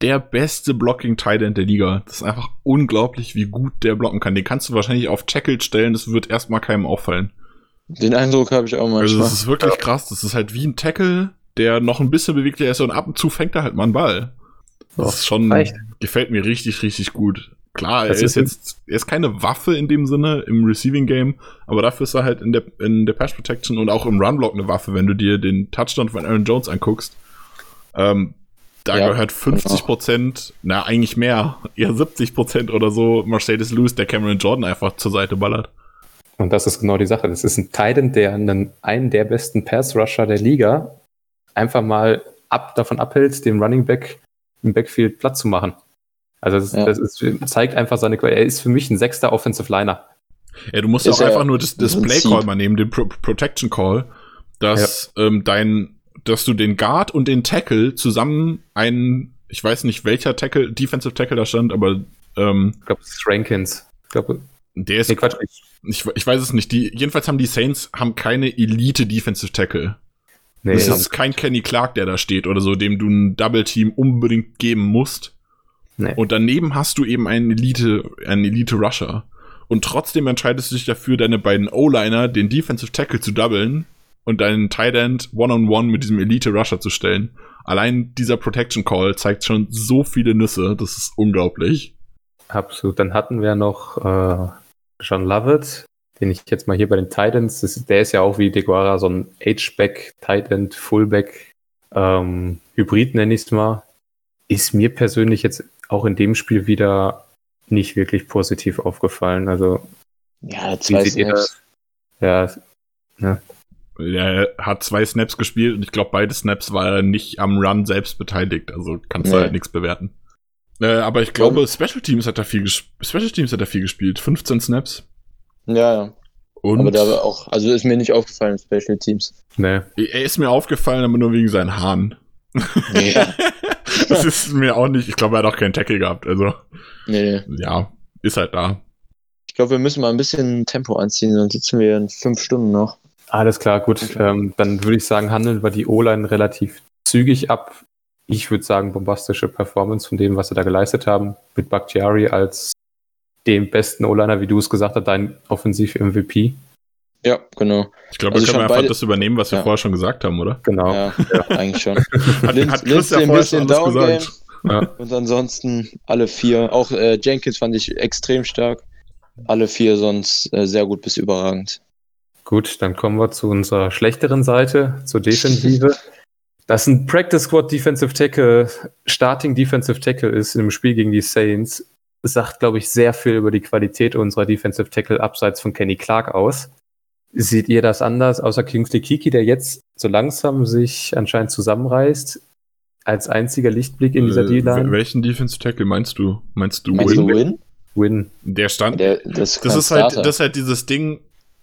der beste Blocking End der Liga. Das ist einfach unglaublich, wie gut der blocken kann. Den kannst du wahrscheinlich auf Tackle stellen, das wird erstmal keinem auffallen. Den Eindruck habe ich auch Also manchmal. das ist wirklich krass. Das ist halt wie ein Tackle, der noch ein bisschen beweglicher ist und ab und zu fängt er halt mal einen Ball. Das ist schon, reicht. gefällt mir richtig, richtig gut. Klar, er Das ist ist- jetzt, er ist keine Waffe in dem Sinne im Receiving Game, aber dafür ist er halt in der, in der Pass Protection und auch im Run Block eine Waffe, wenn du dir den Touchdown von Aaron Jones anguckst. Ähm, da Ja, gehört 50 Prozent, na, eigentlich mehr, eher 70 Prozent oder so Mercedes Lewis, der Cameron Jordan einfach zur Seite ballert. Und das ist genau die Sache. Das ist ein Titan, der einen, einen der besten Pass-Rusher der Liga einfach mal ab, davon abhält, dem Running Back im Backfield Platz zu machen. Also das, Ja. das ist, zeigt einfach seine Qualität. Er ist für mich ein sechster Offensive Liner. Ja, du musst ja Ist auch ja einfach nur das, das Play. Call mal nehmen, den Pro Protection Call, dass ähm, dein, dass du den Guard und den Tackle zusammen einen, ich weiß nicht welcher Tackle, Defensive Tackle da stand, aber ähm, Ich glaube, es ist Rankins. Ich glaube, der ist, nee, Quatsch. ich, ich weiß es nicht. Die, jedenfalls haben die Saints haben keine Elite Defensive Tackle. Nee, das ist kein Kenny Clark, der da steht oder so, dem du ein Double Team unbedingt geben musst. nee. Und daneben hast du eben einen Elite, einen Elite Rusher. Und trotzdem entscheidest du dich dafür, deine beiden O-Liner, den Defensive Tackle zu doublen und deinen Tight End One-on-One mit diesem Elite Rusher zu stellen. Allein dieser Protection Call zeigt schon so viele Nüsse. Das ist unglaublich. Absolut. Dann hatten wir noch äh, John Lovett, den ich jetzt mal hier bei den Titans, das ist, der ist ja auch wie Deguara so ein H-Back, Tight End, Fullback, ähm, Hybrid nenne ich es mal. Ist mir persönlich jetzt auch in dem Spiel wieder nicht wirklich positiv aufgefallen. Also, ja, wie zwei Snaps. das? Ja, Er hat zwei Snaps gespielt und ich glaube, beide Snaps war er nicht am Run selbst beteiligt. Also kannst du Nee. halt nichts bewerten. Äh, aber ich glaube, Special Teams hat er viel ges Special Teams hat er viel gespielt. 15 Snaps. Ja, ja. Und Aber da war auch, also ist mir nicht aufgefallen, Special Teams. ne. er ist mir aufgefallen, aber nur wegen seinen Haaren. Ja. das ist mir auch nicht. Ich glaube, er hat auch keinen Tackle gehabt. Also, Nee, nee. ja, ist halt da. Ich glaube, wir müssen mal ein bisschen Tempo anziehen, sonst sitzen wir in fünf Stunden noch. Alles klar, gut. Ähm, dann würde ich sagen, handeln wir die O-Line relativ zügig ab. Ich würde sagen, bombastische Performance von dem, was sie da geleistet haben. Mit Bakhtiari als dem besten O-Liner, wie du es gesagt hast, dein Offensiv-MVP. Ja, genau. Ich glaube, Also wir können einfach beide- das übernehmen, was wir Ja. vorher schon gesagt haben, oder? Genau. Ja, eigentlich schon. Hat, Linz, hat Linz Chris ja ein vorher bisschen schon alles gesagt. Ja. Und ansonsten alle vier. Auch äh, Jenkins fand ich extrem stark. Alle vier sonst äh, sehr gut bis überragend. Gut, dann kommen wir zu unserer schlechteren Seite, zur Defensive. Dass ein Practice Squad Defensive Tackle, Starting Defensive Tackle ist im Spiel gegen die Saints, sagt, glaube ich, sehr viel über die Qualität unserer Defensive Tackle abseits von Kenny Clark aus. Seht ihr das anders, außer Kingsley Kiki, der jetzt so langsam sich anscheinend zusammenreißt, als einziger Lichtblick in dieser Äh, D-Line? welchen Defensive Tackle meinst du? Meinst du Meinst Win? du Win? Win. Der stand. Der, das das ist halt, das ist halt dieses Ding.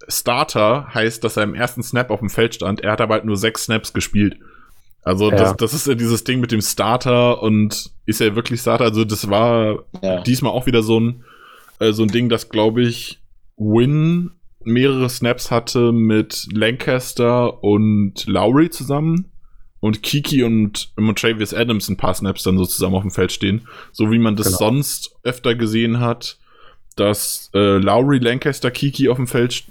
Starter heißt, dass er im ersten Snap auf dem Feld stand. Er hat aber halt nur sechs Snaps gespielt. Also Ja. das, das ist ja dieses Ding mit dem Starter und ist er wirklich Starter? Also das war ja. diesmal auch wieder so ein, äh, so ein Ding, das glaube ich Win mehrere Snaps hatte mit Lancaster und Lowry zusammen und Kiki und, und Travis Adams ein paar Snaps dann so zusammen auf dem Feld stehen. So wie man das Genau. sonst öfter gesehen hat, dass äh, Lowry, Lancaster, Kiki auf dem Feld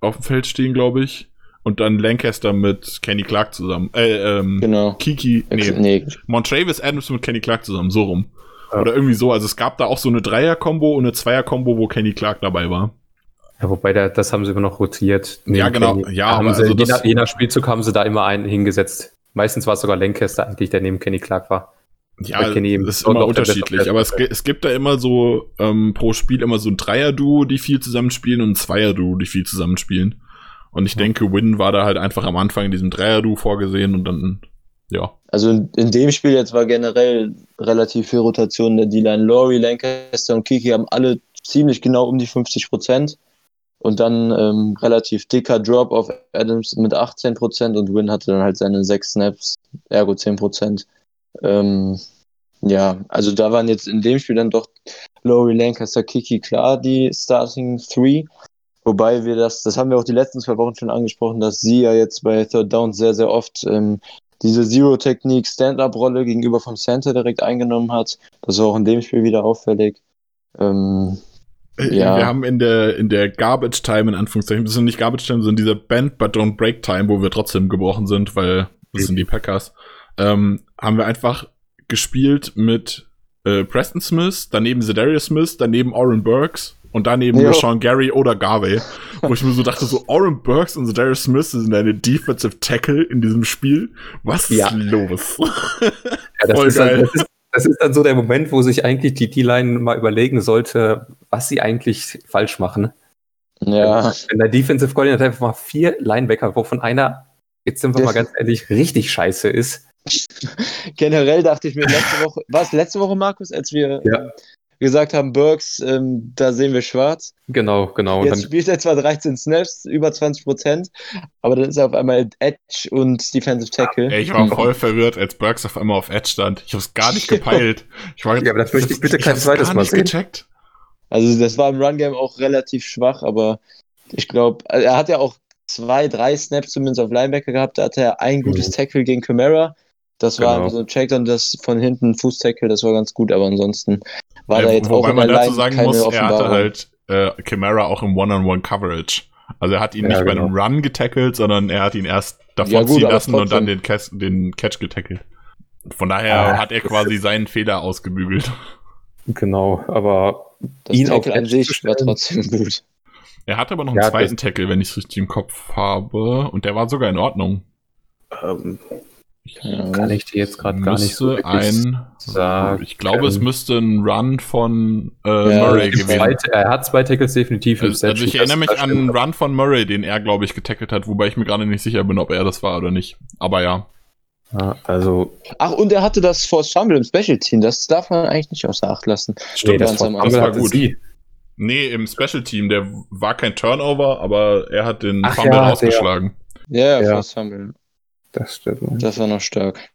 auf dem Feld stehen, glaube ich. Und dann Lancaster mit Kenny Clark zusammen. Äh, ähm, Genau. Kiki, nee, Nee, Montravis Adams mit Kenny Clark zusammen, so rum. Ja. Oder irgendwie so. Also es gab da auch so eine Dreier-Kombo und eine Zweier-Kombo, wo Kenny Clark dabei war. Ja, wobei, da, das haben sie immer noch rotiert. Ja, Neben genau. Kenny. Ja, haben aber sie, also je, das- nach, je nach Spielzug haben sie da immer einen hingesetzt. Meistens war es sogar Lancaster eigentlich, der neben Kenny Clark war. Ja, das ist immer unterschiedlich. Aber es, es gibt da immer so ähm, pro Spiel immer so ein Dreier-Duo, die viel zusammenspielen und ein Zweier-Duo, die viel zusammenspielen. Und ich denke, Win war da halt einfach am Anfang in diesem Dreier-Duo vorgesehen und dann, ja. Also in, in dem Spiel jetzt war generell relativ viel Rotation der D-Line. Laurie, Lancaster und Kiki haben alle ziemlich genau um die 50 Prozent. Und dann ähm, relativ dicker Drop auf Adams mit 18 Prozent und Win hatte dann halt seine sechs Snaps, ergo 10 Prozent. Ähm, ja, also da waren jetzt in dem Spiel dann doch, Laurie Lancaster, Kiki, klar, die Starting Three. Wobei wir das, das haben wir auch die letzten zwei Wochen schon angesprochen, dass sie ja jetzt bei Third Down sehr, sehr oft ähm, diese Zero-Technik, Stand-Up-Rolle gegenüber vom Center direkt eingenommen hat. Das war auch in dem Spiel wieder auffällig. Ähm, äh, ja. Wir haben in der, in der Garbage Time, in Anführungszeichen, das sind nicht Garbage Time, sondern dieser Band but don't break Time, wo wir trotzdem gebrochen sind, weil das sind die Packers, ähm, haben wir einfach gespielt mit äh, Preston Smith, daneben Zedarius Smith, daneben Oren Burks und daneben jo. Sean Gary oder Garvey, wo ich mir so dachte, so Oren Burks und Darius Smith sind eine Defensive Tackle in diesem Spiel. Was ist ja. los? Ja, das, ist dann, das, ist, das, ist dann, so der Moment, wo sich eigentlich die D-Line mal überlegen sollte, was sie eigentlich falsch machen. Ja. Wenn der Defensive Coordinator einfach mal vier Linebacker, wovon einer, jetzt sind wir mal ganz ehrlich, richtig scheiße ist. Generell dachte ich mir letzte Woche, war es letzte Woche, Markus, als wir ja gesagt haben, Burks, ähm, da sehen wir schwarz. Genau, genau. Jetzt spielt er zwar 13 Snaps, über 20 Prozent, aber dann ist er auf einmal Edge und Defensive Tackle. Ey, ich war voll verwirrt, als Burks auf einmal auf Edge stand. Ich hab's gar nicht gepeilt. Ich war, ja, aber das möchte ich bitte kein zweites Mal sehen. Gecheckt. Also das war im Run-Game auch relativ schwach, aber ich glaube, also er hat ja auch zwei, drei Snaps zumindest auf Linebacker gehabt. Da hatte er ein gutes mhm. Tackle gegen Camara. Das genau. war so ein Checkdown, das von hinten Fußtackle, das war ganz gut, aber ansonsten war ja, da jetzt wobei auch man dazu sagen muss, er hatte halt äh, Camara auch im One-on-One-Coverage. Also er hat ihn ja, nicht genau. bei einem Run getackelt, sondern er hat ihn erst davon ja, ziehen lassen und dann den, Catch, den Catch getackelt. Von daher ah, hat er quasi seinen Fehler ausgebügelt. Genau, aber das ihn Tackle an sich war trotzdem gut. Er hatte aber noch einen zweiten Tackle, wenn ich es richtig im Kopf habe. Und der war sogar in Ordnung. Ähm, kann ich dir jetzt gerade gar nicht so ein, sagen. Ich glaube, es müsste ein Run von äh, ja, Murray gewesen sein. Er hat zwei Tackles definitiv. Also, also ich erinnere mich an einen Run von Murray, den er, glaube ich, getackelt hat, wobei ich mir gerade nicht sicher bin, ob er das war oder nicht. Aber ja. ja also. Ach, und er hatte das Force Fumble im Special Team. Das darf man eigentlich nicht außer Acht lassen. Stimmt, nee, das, das war gut. Sie. Nee, im Special Team, der war kein Turnover, aber er hat den Ach, Fumble ja, ausgeschlagen. Ja, ja, Force Fumble. Das stimmt. Das war noch stark.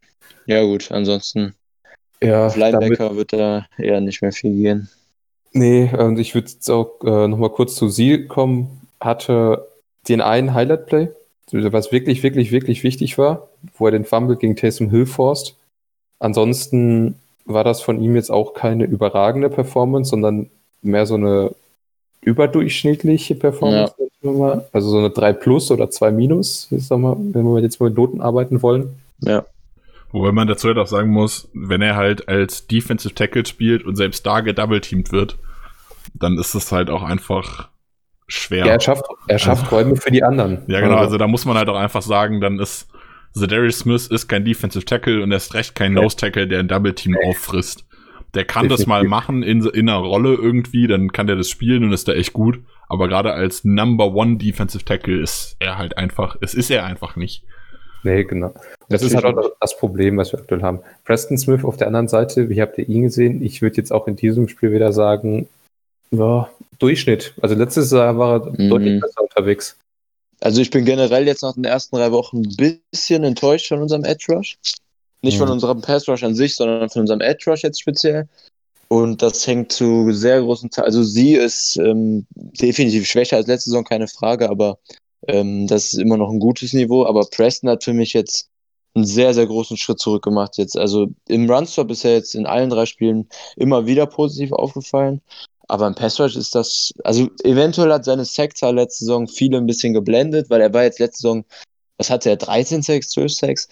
Ja, gut, ansonsten. Ja, auf Linebacker wird da eher nicht mehr viel gehen. Nee, und ich würde jetzt auch äh, nochmal kurz zu Sie kommen. Hatte den einen Highlight-Play, was wirklich, wirklich, wirklich wichtig war, wo er den Fumble gegen Taysom Hill forst. Ansonsten war das von ihm jetzt auch keine überragende Performance, sondern mehr so eine überdurchschnittliche Performance. Ja mal. Also so eine 3 plus oder 2 minus, sag mal, wenn wir jetzt mit Noten arbeiten wollen. Ja. Wobei man dazu halt auch sagen muss, wenn er halt als Defensive Tackle spielt und selbst da gedouble-teamed wird, dann ist es halt auch einfach schwer. Ja, er schafft, er schafft also, Räume für die anderen. Ja, genau. Also da muss man halt auch einfach sagen, dann ist Zedarius Smith ist kein Defensive Tackle und er ist recht kein Nose Tackle, der ein Double Team auffrisst. Der kann Definitiv. das mal machen in, in einer Rolle irgendwie, dann kann der das spielen und ist da echt gut. Aber gerade als Number One Defensive Tackle ist er halt einfach, es ist er einfach nicht. Nee, genau. Das, das ist halt auch das Problem, was wir aktuell haben. Preston Smith auf der anderen Seite, wie habt ihr ihn gesehen? Ich würde jetzt auch in diesem Spiel wieder sagen, ja, Durchschnitt. Also letztes Jahr war er mhm. deutlich besser unterwegs. Also ich bin generell jetzt nach den ersten drei Wochen ein bisschen enttäuscht von unserem Edge Rush. Nicht mhm. von unserem Pass Rush an sich, sondern von unserem Edge Rush jetzt speziell. Und das hängt zu sehr großen Teil. Also sie ist ähm, definitiv schwächer als letzte Saison, keine Frage, aber ähm, das ist immer noch ein gutes Niveau. Aber Preston hat für mich jetzt einen sehr, sehr großen Schritt zurück gemacht jetzt. Also im Runstop ist er jetzt in allen drei Spielen immer wieder positiv aufgefallen. Aber im Passrush ist das, also eventuell hat seine Sackzahl letzte Saison viele ein bisschen geblendet, weil er war jetzt letzte Saison, was hatte er, 13 Sacks, 12 Sacks?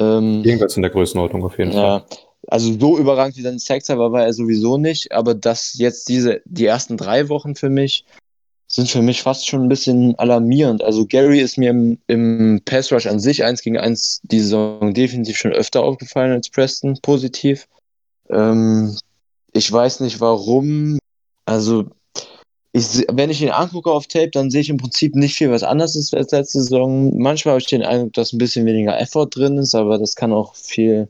Ähm, Irgendwas in der Größenordnung auf jeden ja, Fall also so überragend wie sein Sexer war, war er sowieso nicht, aber das jetzt diese, die ersten drei Wochen für mich sind für mich fast schon ein bisschen alarmierend. Also Gary ist mir im, im Pass Rush an sich eins gegen eins die Saison definitiv schon öfter aufgefallen als Preston, positiv. Ähm, ich weiß nicht warum. Also, ich, wenn ich ihn angucke auf Tape, dann sehe ich im Prinzip nicht viel was anderes ist als letzte Saison. Manchmal habe ich den Eindruck, dass ein bisschen weniger Effort drin ist, aber das kann auch viel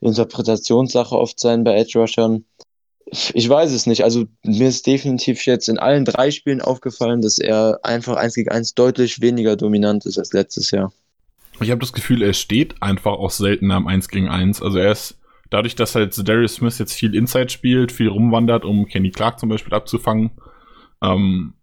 Interpretationssache oft sein bei Edge Rushern. Ich weiß es nicht. Also mir ist definitiv jetzt in allen drei Spielen aufgefallen, dass er einfach eins gegen eins deutlich weniger dominant ist als letztes Jahr. Ich habe das Gefühl, er steht einfach auch seltener am 1 gegen 1. Also er ist dadurch, dass halt Darius Smith jetzt viel Inside spielt, viel rumwandert, um Kenny Clark zum Beispiel abzufangen, ähm,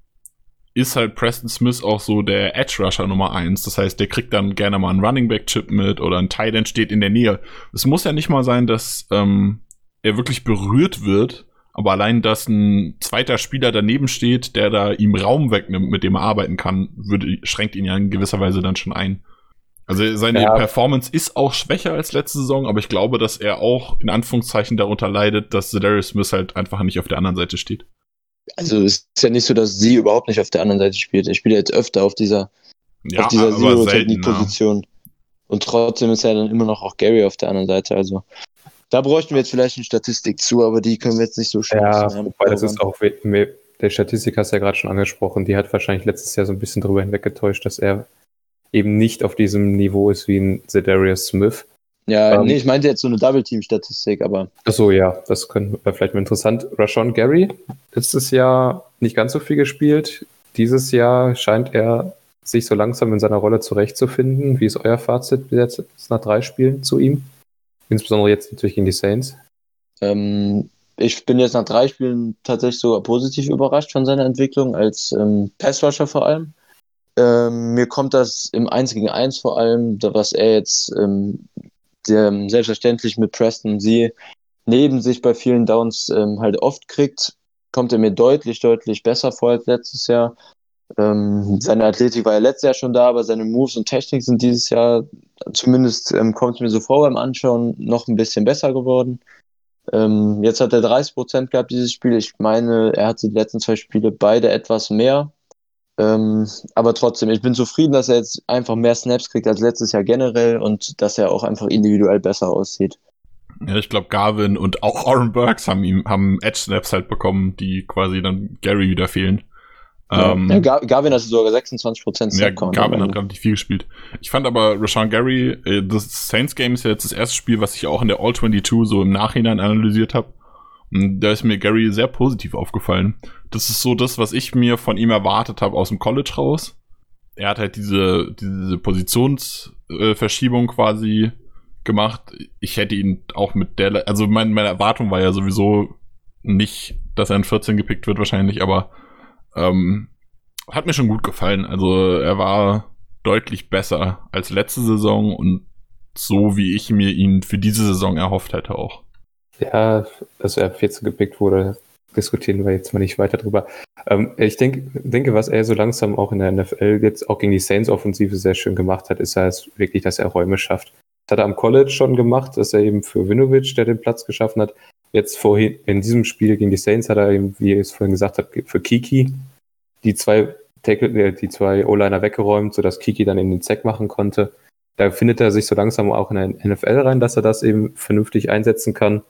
ist halt Preston Smith auch so der Edge Rusher Nummer eins. Das heißt, der kriegt dann gerne mal einen Running Back Chip mit oder ein Tight End steht in der Nähe. Es muss ja nicht mal sein, dass ähm, er wirklich berührt wird, aber allein, dass ein zweiter Spieler daneben steht, der da ihm Raum wegnimmt, mit dem er arbeiten kann, würde, schränkt ihn ja in gewisser Weise dann schon ein. Also seine ja. Performance ist auch schwächer als letzte Saison, aber ich glaube, dass er auch in Anführungszeichen darunter leidet, dass Darius Smith halt einfach nicht auf der anderen Seite steht. Also es ist ja nicht so, dass sie überhaupt nicht auf der anderen Seite spielt. Er spielt jetzt öfter auf dieser, ja, auf dieser Zero-Technik-Position. Und trotzdem ist ja dann immer noch auch Gary auf der anderen Seite. Also da bräuchten wir jetzt vielleicht eine Statistik zu, aber die können wir jetzt nicht so schnell Ja, wobei das ist auch, der Statistik hast du ja gerade schon angesprochen, die hat wahrscheinlich letztes Jahr so ein bisschen drüber hinweggetäuscht, dass er eben nicht auf diesem Niveau ist wie ein Zedarius Smith. Ja, ähm, nee, ich meinte jetzt so eine Double-Team-Statistik, aber. Achso, ja, das könnte vielleicht mal interessant. Rashawn Gary, letztes Jahr nicht ganz so viel gespielt. Dieses Jahr scheint er sich so langsam in seiner Rolle zurechtzufinden. Wie ist euer Fazit jetzt nach drei Spielen zu ihm? Insbesondere jetzt natürlich gegen die Saints. Ähm, ich bin jetzt nach drei Spielen tatsächlich sogar positiv überrascht von seiner Entwicklung als ähm, Passrusher vor allem. Ähm, mir kommt das im 1 gegen 1 vor allem, was er jetzt ähm, der, selbstverständlich mit Preston sie neben sich bei vielen Downs ähm, halt oft kriegt, kommt er mir deutlich, deutlich besser vor als letztes Jahr. Ähm, seine Athletik war ja letztes Jahr schon da, aber seine Moves und Technik sind dieses Jahr, zumindest ähm, kommt es mir so vor beim Anschauen, noch ein bisschen besser geworden. Ähm, jetzt hat er 30 Prozent gehabt, dieses Spiel. Ich meine, er hat die letzten zwei Spiele beide etwas mehr. Ähm, aber trotzdem, ich bin zufrieden, dass er jetzt einfach mehr Snaps kriegt als letztes Jahr generell und dass er auch einfach individuell besser aussieht. Ja, ich glaube, Garvin und auch Oren Burks haben ihm haben Edge-Snaps halt bekommen, die quasi dann Gary wieder fehlen. Ja, ähm, ja Gar Garvin hat sogar 26% Ja, Garvin hat gerade nicht viel gespielt. Ich fand aber Rashawn Gary, äh, das Saints Game ist ja jetzt das erste Spiel, was ich auch in der All-22 so im Nachhinein analysiert habe. Und da ist mir Gary sehr positiv aufgefallen. Das ist so das, was ich mir von ihm erwartet habe aus dem College raus. Er hat halt diese, diese Positionsverschiebung äh, quasi gemacht. Ich hätte ihn auch mit der, also mein, meine Erwartung war ja sowieso nicht, dass er in 14 gepickt wird wahrscheinlich, aber ähm, hat mir schon gut gefallen. Also er war deutlich besser als letzte Saison und so wie ich mir ihn für diese Saison erhofft hätte auch. Ja, also er 14 gepickt wurde, diskutieren wir jetzt mal nicht weiter drüber. Ähm, ich denk, denke, was er so langsam auch in der NFL jetzt auch gegen die Saints-Offensive sehr schön gemacht hat, ist halt wirklich, dass er Räume schafft. Das hat er am College schon gemacht, dass er eben für Winovich, der den Platz geschaffen hat. Jetzt vorhin, in diesem Spiel gegen die Saints hat er eben, wie ich es vorhin gesagt habe, für Kiki die zwei äh, die zwei O-Liner weggeräumt, sodass Kiki dann eben den Zack machen konnte. Da findet er sich so langsam auch in der NFL rein, dass er das eben vernünftig einsetzen kann.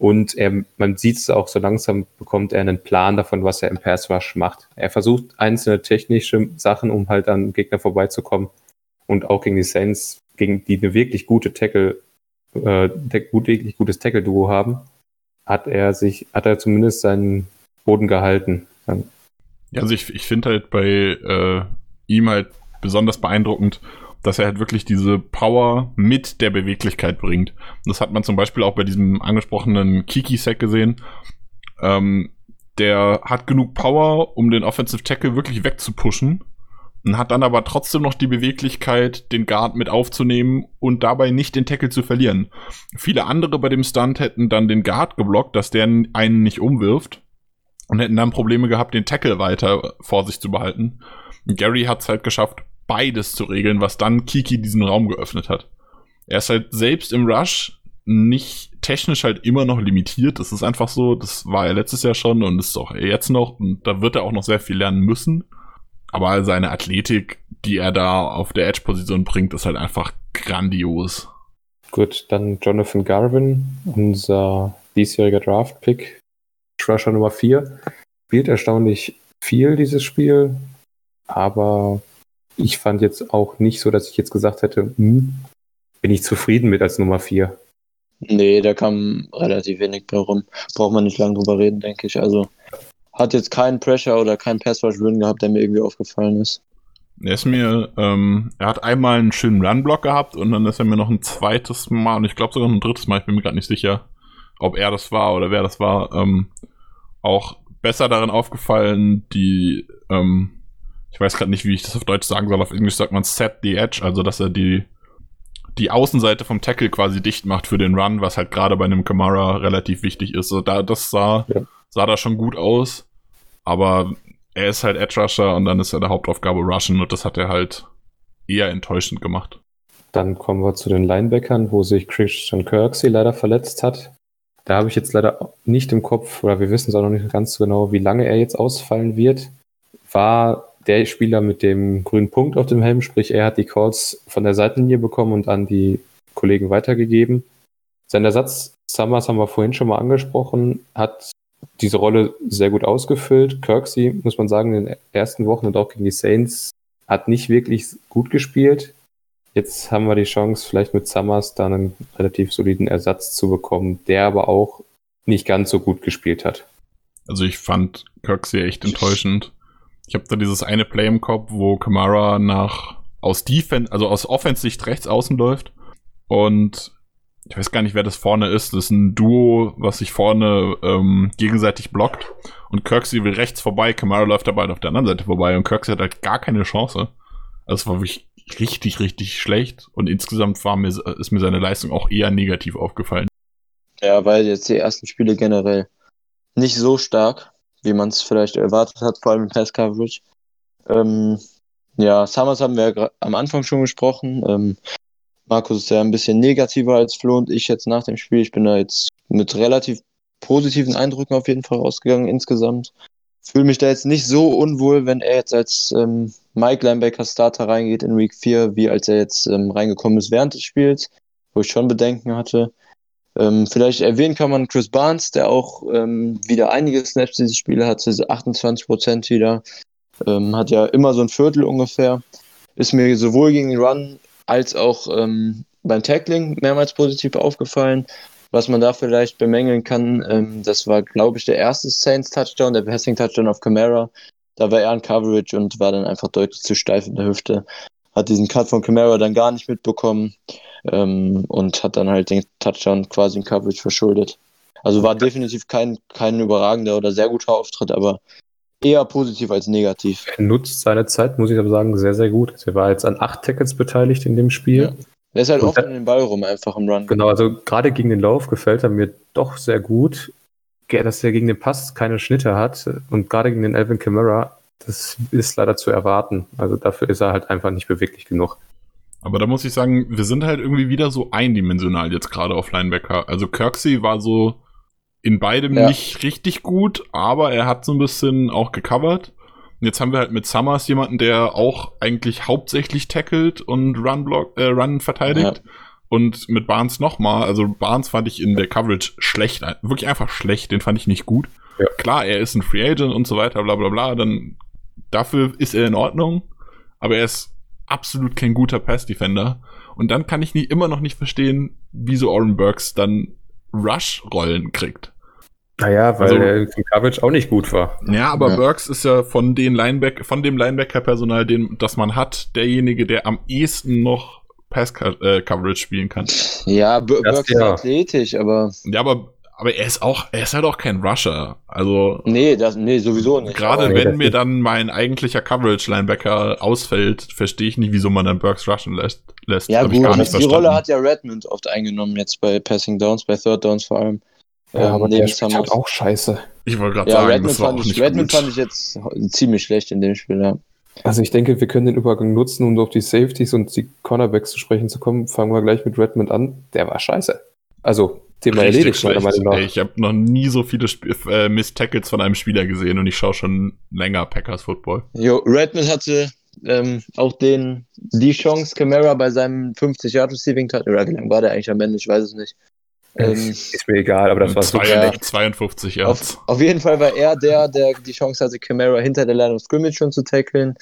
Und er, man sieht es auch so langsam, bekommt er einen Plan davon, was er im Pass Rush macht. Er versucht einzelne technische Sachen, um halt an Gegner vorbeizukommen. Und auch gegen die Saints, gegen die eine wirklich gute Tackle, äh, gut, wirklich gutes Tackle-Duo haben, hat er sich, hat er zumindest seinen Boden gehalten. Ja, also ich, ich finde halt bei äh, ihm halt besonders beeindruckend, dass er halt wirklich diese Power mit der Beweglichkeit bringt. Das hat man zum Beispiel auch bei diesem angesprochenen Kiki-Sack gesehen. Ähm, der hat genug Power, um den Offensive Tackle wirklich wegzupushen und hat dann aber trotzdem noch die Beweglichkeit, den Guard mit aufzunehmen und dabei nicht den Tackle zu verlieren. Viele andere bei dem Stunt hätten dann den Guard geblockt, dass der einen nicht umwirft und hätten dann Probleme gehabt, den Tackle weiter vor sich zu behalten. Gary hat es halt geschafft, beides zu regeln, was dann Kiki diesen Raum geöffnet hat. Er ist halt selbst im Rush nicht technisch halt immer noch limitiert. Das ist einfach so, das war er letztes Jahr schon und ist auch jetzt noch. Und da wird er auch noch sehr viel lernen müssen. Aber seine Athletik, die er da auf der Edge-Position bringt, ist halt einfach grandios. Gut, dann Jonathan Garvin, unser diesjähriger Draft-Pick, Rusher Nummer 4. Spielt erstaunlich viel dieses Spiel, aber ich fand jetzt auch nicht so, dass ich jetzt gesagt hätte, hm, bin ich zufrieden mit als Nummer 4. Nee, da kam relativ wenig bei rum. Braucht man nicht lange drüber reden, denke ich. Also hat jetzt keinen Pressure oder keinen Passwash Win gehabt, der mir irgendwie aufgefallen ist. Er ist mir, ähm, er hat einmal einen schönen Run-Block gehabt und dann ist er mir noch ein zweites Mal und ich glaube sogar noch ein drittes Mal, ich bin mir gerade nicht sicher, ob er das war oder wer das war, ähm, auch besser darin aufgefallen, die, ähm, ich weiß gerade nicht, wie ich das auf Deutsch sagen soll, auf Englisch sagt man set the edge, also dass er die, die Außenseite vom Tackle quasi dicht macht für den Run, was halt gerade bei einem Kamara relativ wichtig ist. So, da, das sah, ja. sah da schon gut aus, aber er ist halt Edge Rusher und dann ist er der Hauptaufgabe Rushen und das hat er halt eher enttäuschend gemacht. Dann kommen wir zu den Linebackern, wo sich Christian Kirksey leider verletzt hat. Da habe ich jetzt leider nicht im Kopf, oder wir wissen es auch noch nicht ganz so genau, wie lange er jetzt ausfallen wird. War der Spieler mit dem grünen Punkt auf dem Helm, sprich er hat die Calls von der Seitenlinie bekommen und an die Kollegen weitergegeben. Sein Ersatz Summers haben wir vorhin schon mal angesprochen, hat diese Rolle sehr gut ausgefüllt. Kirksey, muss man sagen, in den ersten Wochen und auch gegen die Saints hat nicht wirklich gut gespielt. Jetzt haben wir die Chance, vielleicht mit Summers dann einen relativ soliden Ersatz zu bekommen, der aber auch nicht ganz so gut gespielt hat. Also ich fand Kirksey echt enttäuschend. Ich habe da dieses eine Play im Kopf, wo Kamara nach aus Defense, also aus Offense-Sicht rechts außen läuft und ich weiß gar nicht, wer das vorne ist. Das ist ein Duo, was sich vorne ähm, gegenseitig blockt. Und Kirksey will rechts vorbei, Kamara läuft dabei auf der anderen Seite vorbei und Kirksey hat halt gar keine Chance. Also es war wirklich richtig, richtig schlecht. Und insgesamt war mir, ist mir seine Leistung auch eher negativ aufgefallen. Ja, weil jetzt die ersten Spiele generell nicht so stark, wie man es vielleicht erwartet hat, vor allem im Pass Coverage. Ähm, ja, Summers haben wir ja am Anfang schon gesprochen. Ähm, Markus ist ja ein bisschen negativer als Flo und ich jetzt nach dem Spiel. Ich bin da jetzt mit relativ positiven Eindrücken auf jeden Fall rausgegangen insgesamt. Fühle mich da jetzt nicht so unwohl, wenn er jetzt als ähm, Mike Linebacker Starter reingeht in Week 4, wie als er jetzt ähm, reingekommen ist während des Spiels, wo ich schon Bedenken hatte. Ähm, vielleicht erwähnen kann man Chris Barnes, der auch ähm, wieder einige Snaps dieses Spiel hatte, 28 Prozent wieder. Ähm, hat ja immer so ein Viertel ungefähr. Ist mir sowohl gegen den Run als auch ähm, beim Tackling mehrmals positiv aufgefallen. Was man da vielleicht bemängeln kann, ähm, das war, glaube ich, der erste Saints-Touchdown, der Passing-Touchdown auf Camara. Da war er in Coverage und war dann einfach deutlich zu steif in der Hüfte. Hat diesen Cut von Camara dann gar nicht mitbekommen ähm, und hat dann halt den Touchdown quasi in Coverage verschuldet. Also war definitiv kein, kein überragender oder sehr guter Auftritt, aber eher positiv als negativ. Er nutzt seine Zeit, muss ich aber sagen, sehr, sehr gut. Er war jetzt an acht Tackles beteiligt in dem Spiel. Ja. Er ist halt oft an den Ball rum, einfach im Run. Genau, also gerade gegen den Lauf gefällt er mir doch sehr gut. Dass er gegen den Pass keine Schnitte hat und gerade gegen den Alvin Kamara, das ist leider zu erwarten. Also dafür ist er halt einfach nicht beweglich genug. Aber da muss ich sagen, wir sind halt irgendwie wieder so eindimensional jetzt gerade auf Linebacker. Also Kirksey war so, in beidem ja. nicht richtig gut, aber er hat so ein bisschen auch gecovert. Und jetzt haben wir halt mit Summers jemanden, der auch eigentlich hauptsächlich tackelt und Run, block, äh, Run verteidigt. Ja. Und mit Barnes nochmal. Also Barnes fand ich in der Coverage schlecht. Wirklich einfach schlecht. Den fand ich nicht gut. Ja. Klar, er ist ein Free Agent und so weiter, bla bla bla. Dann dafür ist er in Ordnung. Aber er ist absolut kein guter Pass-Defender. Und dann kann ich nie, immer noch nicht verstehen, wieso Oren Burks dann Rush-Rollen kriegt. Naja, weil also, der im Coverage auch nicht gut war. Ja, aber ja. Burks ist ja von den Linebacker, von dem Linebacker-Personal, den, das man hat, derjenige, der am ehesten noch Pass-Coverage äh, spielen kann. Ja, das, Burks ja. ist athletisch, aber. Ja, aber, aber er ist auch, er ist halt auch kein Rusher. Also. Nee, das, nee, sowieso nicht. Gerade nee, wenn mir dann mein eigentlicher Coverage-Linebacker ausfällt, verstehe ich nicht, wieso man dann Burks rushen lässt. lässt. Ja, gut, die verstanden. Rolle hat ja Redmond oft eingenommen, jetzt bei Passing Downs, bei Third Downs vor allem. Ja, ähm, aber der spielt halt auch scheiße. Ich wollte gerade ja, sagen, Redmond das war auch nicht Redmond gut. fand ich jetzt ziemlich schlecht in dem Spiel, ja. Also ich denke, wir können den Übergang nutzen, um auf die Safeties und die Cornerbacks zu sprechen zu kommen. Fangen wir gleich mit Redmond an. Der war scheiße. Also, Thema erledigt, meiner Meinung nach. Ey, ich habe noch nie so viele Sp äh, Miss-Tackles von einem Spieler gesehen und ich schaue schon länger Packers Football. Jo, Redmond hatte ähm, auch den, die Chance, Camara bei seinem 50 Yard Receiving Touch, oder wie lange war der eigentlich am Ende, ich weiß es nicht, ähm, ist mir egal, aber das war. Ja, 52 Yards. Auf, auf, jeden Fall war er der, der die Chance hatte, Camara hinter der Line of Scrimmage schon zu tackeln,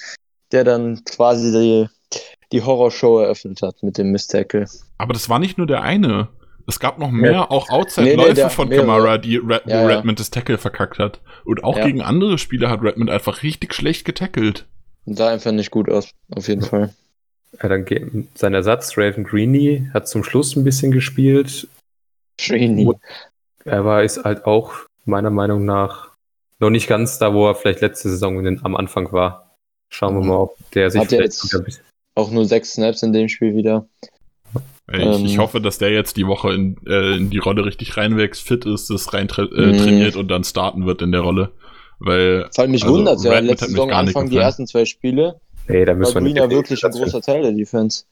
der dann quasi die, die Horrorshow eröffnet hat mit dem Miss-Tackle. Aber das war nicht nur der eine. Es gab noch mehr, ja. auch Outside-Läufe nee, nee, von Camara, die Red, ja, wo Redmond das Tackle verkackt hat. Und auch gegen andere Spieler hat Redmond einfach richtig schlecht getackelt. Sah einfach nicht gut aus, auf jeden Fall. Ja, dann geht, sein Ersatz, Raven Greeny, hat zum Schluss ein bisschen gespielt. Greeny. Er war ist halt auch meiner Meinung nach noch nicht ganz da, wo er vielleicht letzte Saison den, am Anfang war. Schauen wir Mhm. mal, ob der sich Hat er vielleicht jetzt- Auch nur sechs Snaps in dem Spiel wieder. Ich, ich Ähm. hoffe, dass der jetzt die Woche in, äh, in die Rolle richtig reinwächst, fit ist, das rein tra äh, Mhm. trainiert und dann starten wird in der Rolle. Weil Vor allem mich Also, wundert ja, letzte hat Saison gar nicht Anfang die ersten zwei Spiele Nee, da war müssen wir Green nicht ja wirklich ein großer Teil der Defense.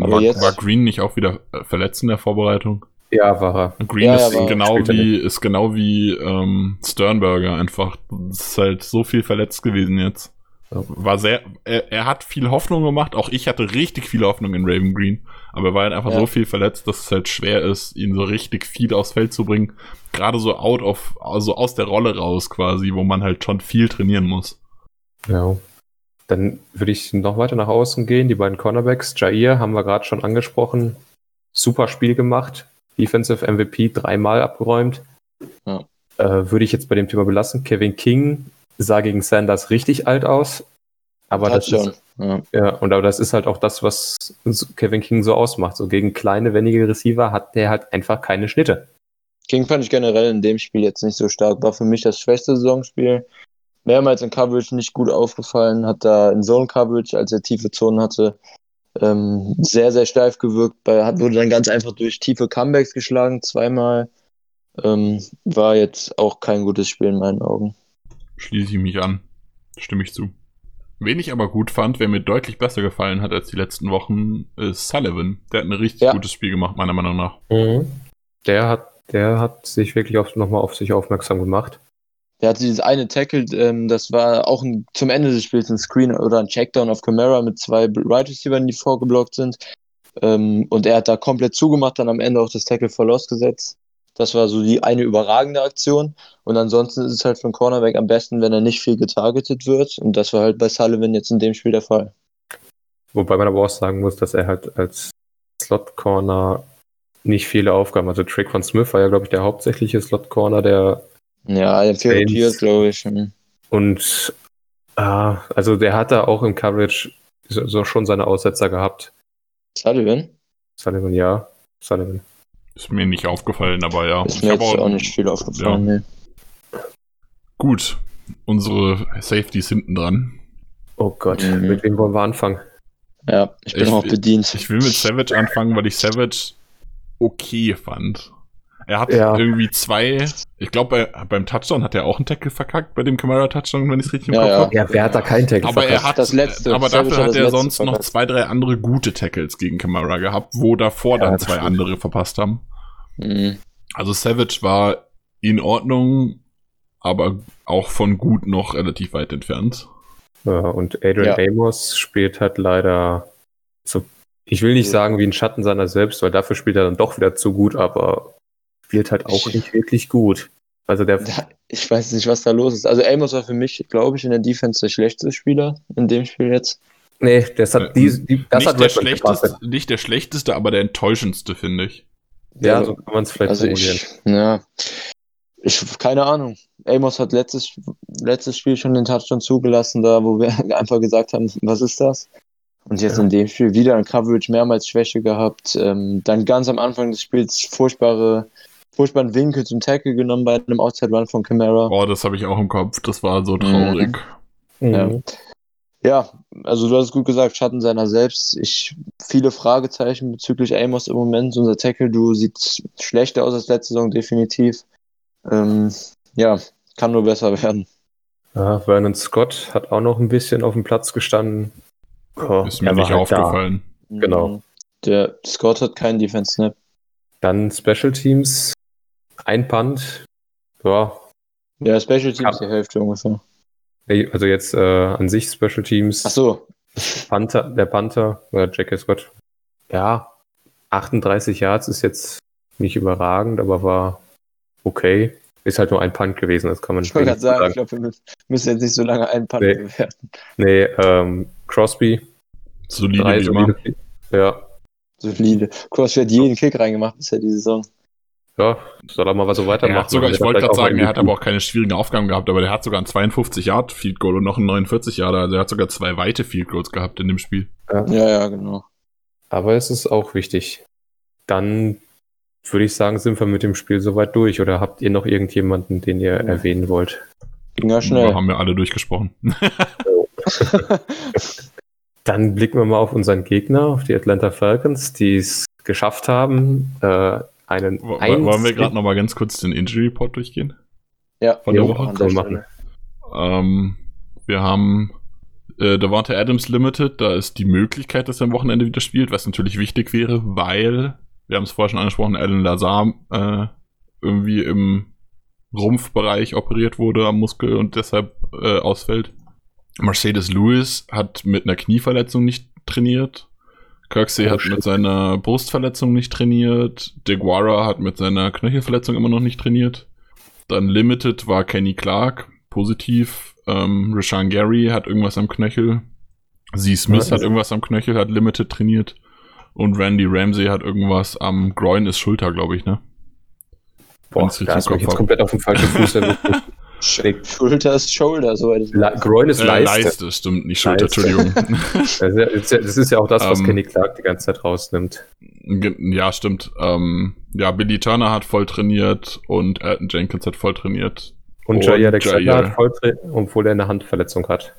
Aber war, jetzt- war Green nicht auch wieder äh, verletzt in der Vorbereitung? Ja, war er. Green Ja, ist, ja, genau er wie, ist genau wie ähm, Sternberger einfach. Das ist halt so viel verletzt gewesen jetzt. War sehr, er, er hat viel Hoffnung gemacht. Auch ich hatte richtig viel Hoffnung in Raven Green. Aber er war halt einfach Ja. so viel verletzt, dass es halt schwer ist, ihn so richtig viel aufs Feld zu bringen. Gerade so out of, also aus der Rolle raus quasi, wo man halt schon viel trainieren muss. Ja. Dann würde ich noch weiter nach außen gehen. Die beiden Cornerbacks, Jair haben wir gerade schon angesprochen. Super Spiel gemacht. Defensive MVP dreimal abgeräumt. Ja. Äh, würde ich jetzt bei dem Thema belassen. Kevin King sah gegen Sanders richtig alt aus. Aber das Touchdown. ist, Ja. ja, und aber das ist halt auch das, was Kevin King so ausmacht. So gegen kleine, wendige Receiver hat der halt einfach keine Schnitte. King fand ich generell in dem Spiel jetzt nicht so stark. War für mich das schwächste Saisonspiel. Mehrmals in Coverage nicht gut aufgefallen. Hat da in Zone Coverage, als er tiefe Zonen hatte, ähm, sehr, sehr steif gewirkt. Bei, hat, wurde dann ganz einfach durch tiefe Comebacks geschlagen, zweimal. Ähm, war jetzt auch kein gutes Spiel in meinen Augen. Schließe ich mich an. Stimme ich zu. Wen ich aber gut fand, wer mir deutlich besser gefallen hat als die letzten Wochen, ist Sullivan. Der hat ein richtig Ja. gutes Spiel gemacht, meiner Meinung nach. Der hat, der hat sich wirklich nochmal auf sich aufmerksam gemacht. Der hatte dieses eine Tackle, ähm, das war auch ein, zum Ende des Spiels ein Screen oder ein Checkdown auf Camera mit zwei Right Receivers, die vorgeblockt sind. Ähm, und er hat da komplett zugemacht, dann am Ende auch das Tackle for Loss gesetzt. Das war so die eine überragende Aktion. Und ansonsten ist es halt einen Cornerback am besten, wenn er nicht viel getargetet wird. Und das war halt bei Sullivan jetzt in dem Spiel der Fall. Wobei man aber auch sagen muss, dass er halt als Slot-Corner nicht viele Aufgaben hatte. Traquan Smith war ja, glaube ich, der hauptsächliche Slot-Corner, der Ja, der. Pierre glaube ich. Hm. und ah, also der hat da auch im Coverage so, so schon seine Aussetzer gehabt. Sullivan? Sullivan, ja. Sullivan. Ist mir nicht aufgefallen, aber ja. Ist Ich mir jetzt auch nicht viel aufgefallen. Nee. Gut. Unsere Safeties hinten dran. Oh Gott, Mhm. mit wem wollen wir anfangen? Ja, ich bin Ich- auch bedient. Ich will mit Savage anfangen, weil ich Savage okay fand. Er hat Ja. irgendwie zwei, ich glaube, bei, beim Touchdown hat er auch einen Tackle verkackt, bei dem Camara-Touchdown, wenn ich es richtig im Ja, Kopf ja. habe. Ja, wer hat da keinen Tackle Aber er verpasst? hat, Das letzte. aber dafür hat er sonst noch verpasst. zwei, drei andere gute Tackles gegen Camara gehabt, wo davor Ja, dann zwei stimmt. andere verpasst haben. Mhm. Also Savage war in Ordnung, aber auch von gut noch relativ weit entfernt. Ja, und Adrian Ja. Amos spielt halt leider so, ich will nicht sagen wie ein Schatten seiner selbst, weil dafür spielt er dann doch wieder zu gut, aber spielt halt auch Ich- nicht wirklich gut. Also der, Da- Ich weiß nicht, was da los ist. Also Amos war für mich, glaube ich, in der Defense der schlechteste Spieler in dem Spiel jetzt. nee, das hat Äh, die, die das nicht, hat der schlechteste, nicht der schlechteste, aber der enttäuschendste, finde ich. Ja, so kann man es vielleicht also formulieren. ich, ja, ich, keine Ahnung. Amos hat letztes, letztes Spiel schon den Touchdown zugelassen, da wo wir einfach gesagt haben, was ist das? Und jetzt Ja. in dem Spiel wieder ein Coverage mehrmals Schwäche gehabt. Ähm, dann ganz am Anfang des Spiels furchtbare, furchtbaren Winkel zum Tackle genommen bei einem Outside Run von Camara. Oh, das habe ich auch im Kopf. Das war so traurig. Ja. Mhm. Ja, also du hast es gut gesagt, Schatten seiner selbst. Ich viele Fragezeichen bezüglich Amos im Moment. Unser Tackle-Duo sieht schlechter aus als letzte Saison, definitiv. Ähm, ja, kann nur besser werden. Ja, Vernon Scott hat auch noch ein bisschen auf dem Platz gestanden. Oh, Ist mir nicht halt da. aufgefallen. Genau. Mhm. Der Scott hat keinen Defense-Snap. Dann Special Teams, ein Punt. Ja, Ja, Special Teams Ja. die Hälfte ungefähr. also jetzt äh, an sich Special Teams. Ach so, Panther, der Panther oder J.K. Scott. Ja, 38 Yards ist jetzt nicht überragend, aber war okay. Ist halt nur ein Punt gewesen, das kann man ich wollte gerade sagen, ich sagen. glaube, wir mü- müssen jetzt nicht so lange einen Punt Nee. bewerten. Nee, ähm, Crosby, Solide drei wie immer. solide. Ja, Solide. Crosby hat jeden Kick reingemacht bisher die Saison. Ja, soll er mal so weitermachen. Er hat sogar, ich wollte gerade sagen, er hat aber auch keine schwierigen Aufgaben gehabt, aber der hat sogar ein 52 Yard Field Goal und noch ein 49 Yard, also er hat sogar zwei weite Field Goals gehabt in dem Spiel. Ja, ja, ja genau. Aber es ist auch wichtig. Dann würde ich sagen, sind wir mit dem Spiel soweit durch oder habt ihr noch irgendjemanden, den ihr erwähnen wollt? Ging ja schnell. Da haben wir alle durchgesprochen. Dann blicken wir mal auf unseren Gegner, auf die Atlanta Falcons, die es geschafft haben, äh, einen W wollen wir gerade noch mal ganz kurz den Injury Report durchgehen? Ja, Von der Jo, Woche? können wir machen. Ähm, wir haben äh, Davante Adams Limited, da ist die Möglichkeit, dass er am Wochenende wieder spielt, was natürlich wichtig wäre, weil, wir haben es vorher schon angesprochen, Alan Lazar äh, irgendwie im Rumpfbereich operiert wurde am Muskel und deshalb äh, ausfällt. Mercedes Lewis hat mit einer Knieverletzung nicht trainiert. Kirksey Oh, hat shit. mit seiner Brustverletzung nicht trainiert. DeGuara hat mit seiner Knöchelverletzung immer noch nicht trainiert. Dann Limited war Kenny Clark, positiv. Ähm, Rashan Gary hat irgendwas am Knöchel. Z. Smith hat irgendwas am Knöchel, hat Limited trainiert. Und Randy Ramsey hat irgendwas am Groin ist Schulter, glaube ich, ne? Boah, da ist mich jetzt komplett auf dem falschen Fuß erwischt. Schulter ist Shoulder, soweit ich weiß. Groin ist Äh, Leiste. Leiste, stimmt, nicht Schulter, Leiste. Entschuldigung. Das ist, ja, das ist ja auch das, was Ähm, Kenny Clark die ganze Zeit rausnimmt. Ja, stimmt. Ähm, ja, Billy Turner hat voll trainiert und Elton Jenkins hat voll trainiert. Und und Jair Alexander Jair. hat voll drin, obwohl er eine Handverletzung hat.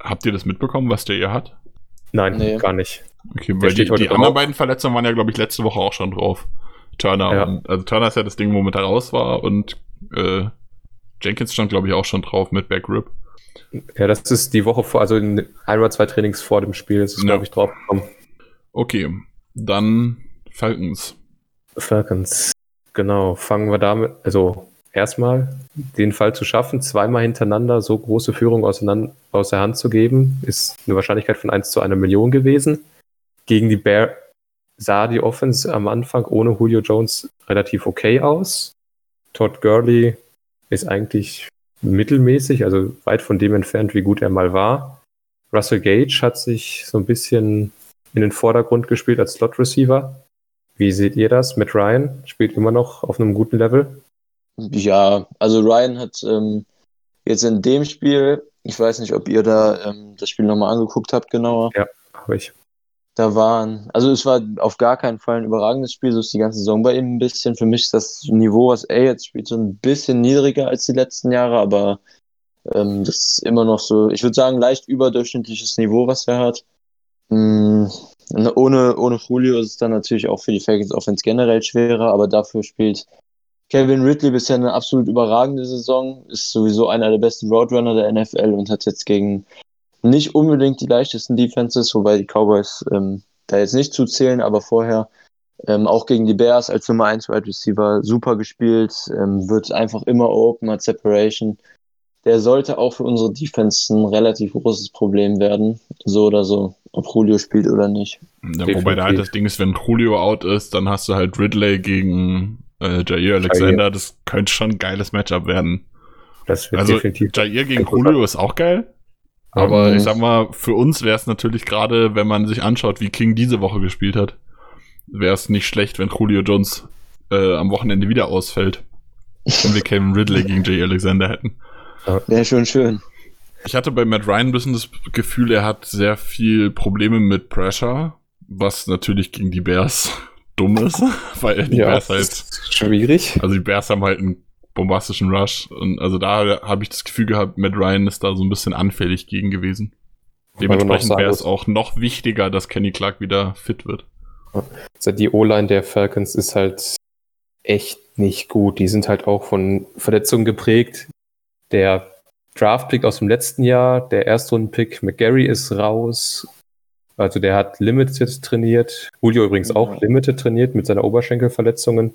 Habt ihr das mitbekommen, was der ihr hat? Nein, Nee. gar nicht. Okay, weil die, die anderen beiden Verletzungen waren ja, glaube ich, letzte Woche auch schon drauf. Turner Ja. und, also Turner ist ja das Ding, womit er raus war und äh, Jenkins stand, glaube ich, auch schon drauf mit Backrip. Ja, das ist die Woche vor, also in ein oder zwei Trainings vor dem Spiel ist es, Ja. glaube ich, draufgekommen. Okay, dann Falcons. Falcons. Genau, fangen wir damit, also erstmal den Fall zu schaffen, zweimal hintereinander so große Führung aus der Hand zu geben, ist eine Wahrscheinlichkeit von 1 zu einer Million gewesen. Gegen die Bear sah die Offense am Anfang ohne Julio Jones relativ okay aus. Todd Gurley ist eigentlich mittelmäßig, also weit von dem entfernt, wie gut er mal war. Russell Gage hat sich so ein bisschen in den Vordergrund gespielt als Slot Receiver. Wie seht ihr das? Mit Ryan spielt immer noch auf einem guten Level. Ja, also Ryan hat ähm, jetzt in dem Spiel, ich weiß nicht, ob ihr da ähm, das Spiel nochmal angeguckt habt, genauer. Aber ich, Da waren, also es war auf gar keinen Fall ein überragendes Spiel, so ist die ganze Saison bei ihm ein bisschen. Für mich ist das Niveau, was er jetzt spielt, so ein bisschen niedriger als die letzten Jahre, aber ähm, das ist immer noch so, ich würde sagen, leicht überdurchschnittliches Niveau, was er hat. Mm, ohne, ohne Julio ist es dann natürlich auch für die Falcons Offense generell schwerer, aber dafür spielt Kevin Ridley bisher eine absolut überragende Saison, ist sowieso einer der besten Roadrunner der NFL und hat jetzt gegen nicht unbedingt die leichtesten Defenses, wobei die Cowboys ähm, da jetzt nicht zuzählen, aber vorher ähm, auch gegen die Bears als Nummer 1 Wide Receiver super gespielt, ähm, wird einfach immer open, hat Separation. Der sollte auch für unsere Defense ein relativ großes Problem werden, so oder so, ob Julio spielt oder nicht. Ja, wobei da halt das Ding ist, wenn Julio out ist, dann hast du halt Ridley gegen äh, Jair Alexander. Das könnte schon ein geiles Matchup werden. das wird Also definitiv. Jair gegen Julio ist auch geil. Aber Mhm. ich sag mal, für uns wäre es natürlich gerade, wenn man sich anschaut, wie King diese Woche gespielt hat, wäre es nicht schlecht, wenn Julio Jones äh, am Wochenende wieder ausfällt. Wenn wir Kevin Ridley gegen Jay Alexander hätten. Wäre schon schön. Ich hatte bei Matt Ryan ein bisschen das Gefühl, er hat sehr viel Probleme mit Pressure, was natürlich gegen die Bears dumm ist, weil die Bears halt schwierig. also die Bears haben halt einen bombastischen Rush. Und also da habe ich das Gefühl gehabt, Matt Ryan ist da so ein bisschen anfällig gegen gewesen. Dementsprechend wäre es auch noch wichtiger, dass Kenny Clark wieder fit wird. Also die O-Line der Falcons ist halt echt nicht gut. Die sind halt auch von Verletzungen geprägt. Der Draft-Pick aus dem letzten Jahr, der Erstrunden-Pick McGarry ist raus. Also der hat Limited trainiert. Julio übrigens auch Ja. Limited trainiert mit seiner Oberschenkelverletzungen.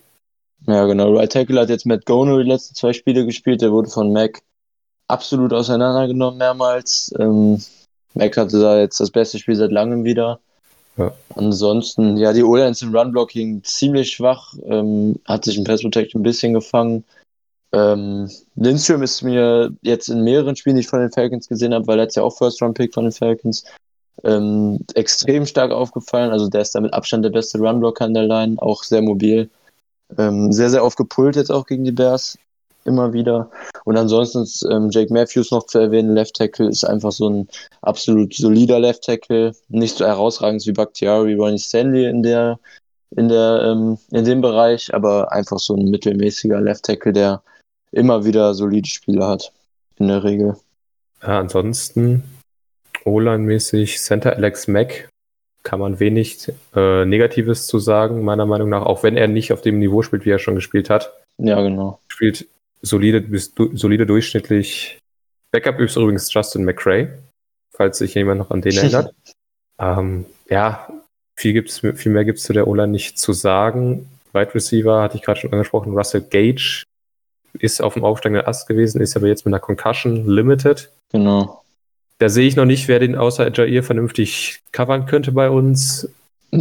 Ja, genau. Right Tackle hat jetzt Matt Gono die letzten zwei Spiele gespielt. Der wurde von Mac absolut auseinandergenommen mehrmals. Ähm, Mac hatte da jetzt das beste Spiel seit langem wieder. Ja. Ansonsten, ja, die O-Lines im Run-Blocking ziemlich schwach. Ähm, hat sich im Pass Protect ein bisschen gefangen. Ähm, Lindström ist mir jetzt in mehreren Spielen, die ich von den Falcons gesehen habe, weil er jetzt ja auch First-Round-Pick von den Falcons, ähm, extrem stark aufgefallen. Also der ist da mit Abstand der beste Run-Blocker an der Line, auch sehr mobil. Ähm, sehr, sehr oft gepult jetzt auch gegen die Bears. Immer wieder. Und ansonsten ist ähm, Jake Matthews noch zu erwähnen. Left Tackle ist einfach so ein absolut solider Left Tackle. Nicht so herausragend wie Bakhtiari, Ronnie Stanley in der, in der, ähm, in dem Bereich, aber einfach so ein mittelmäßiger Left Tackle, der immer wieder solide Spiele hat. In der Regel. Ja, ansonsten O-Line-mäßig Center Alex Mack kann man wenig äh, Negatives zu sagen, meiner Meinung nach, auch wenn er nicht auf dem Niveau spielt, wie er schon gespielt hat. Ja, genau. Spielt solide bis du, solide durchschnittlich. Backup ist übrigens Justin McRae, falls sich jemand noch an den erinnert. ähm, ja, viel, gibt's, viel mehr gibt es zu der O-Line nicht zu sagen. Wide Receiver hatte ich gerade schon angesprochen. Russell Gage ist auf dem aufsteigenden Ast gewesen, ist aber jetzt mit einer Concussion limited. Genau. Da sehe ich noch nicht, wer den außer Jair vernünftig covern könnte bei uns.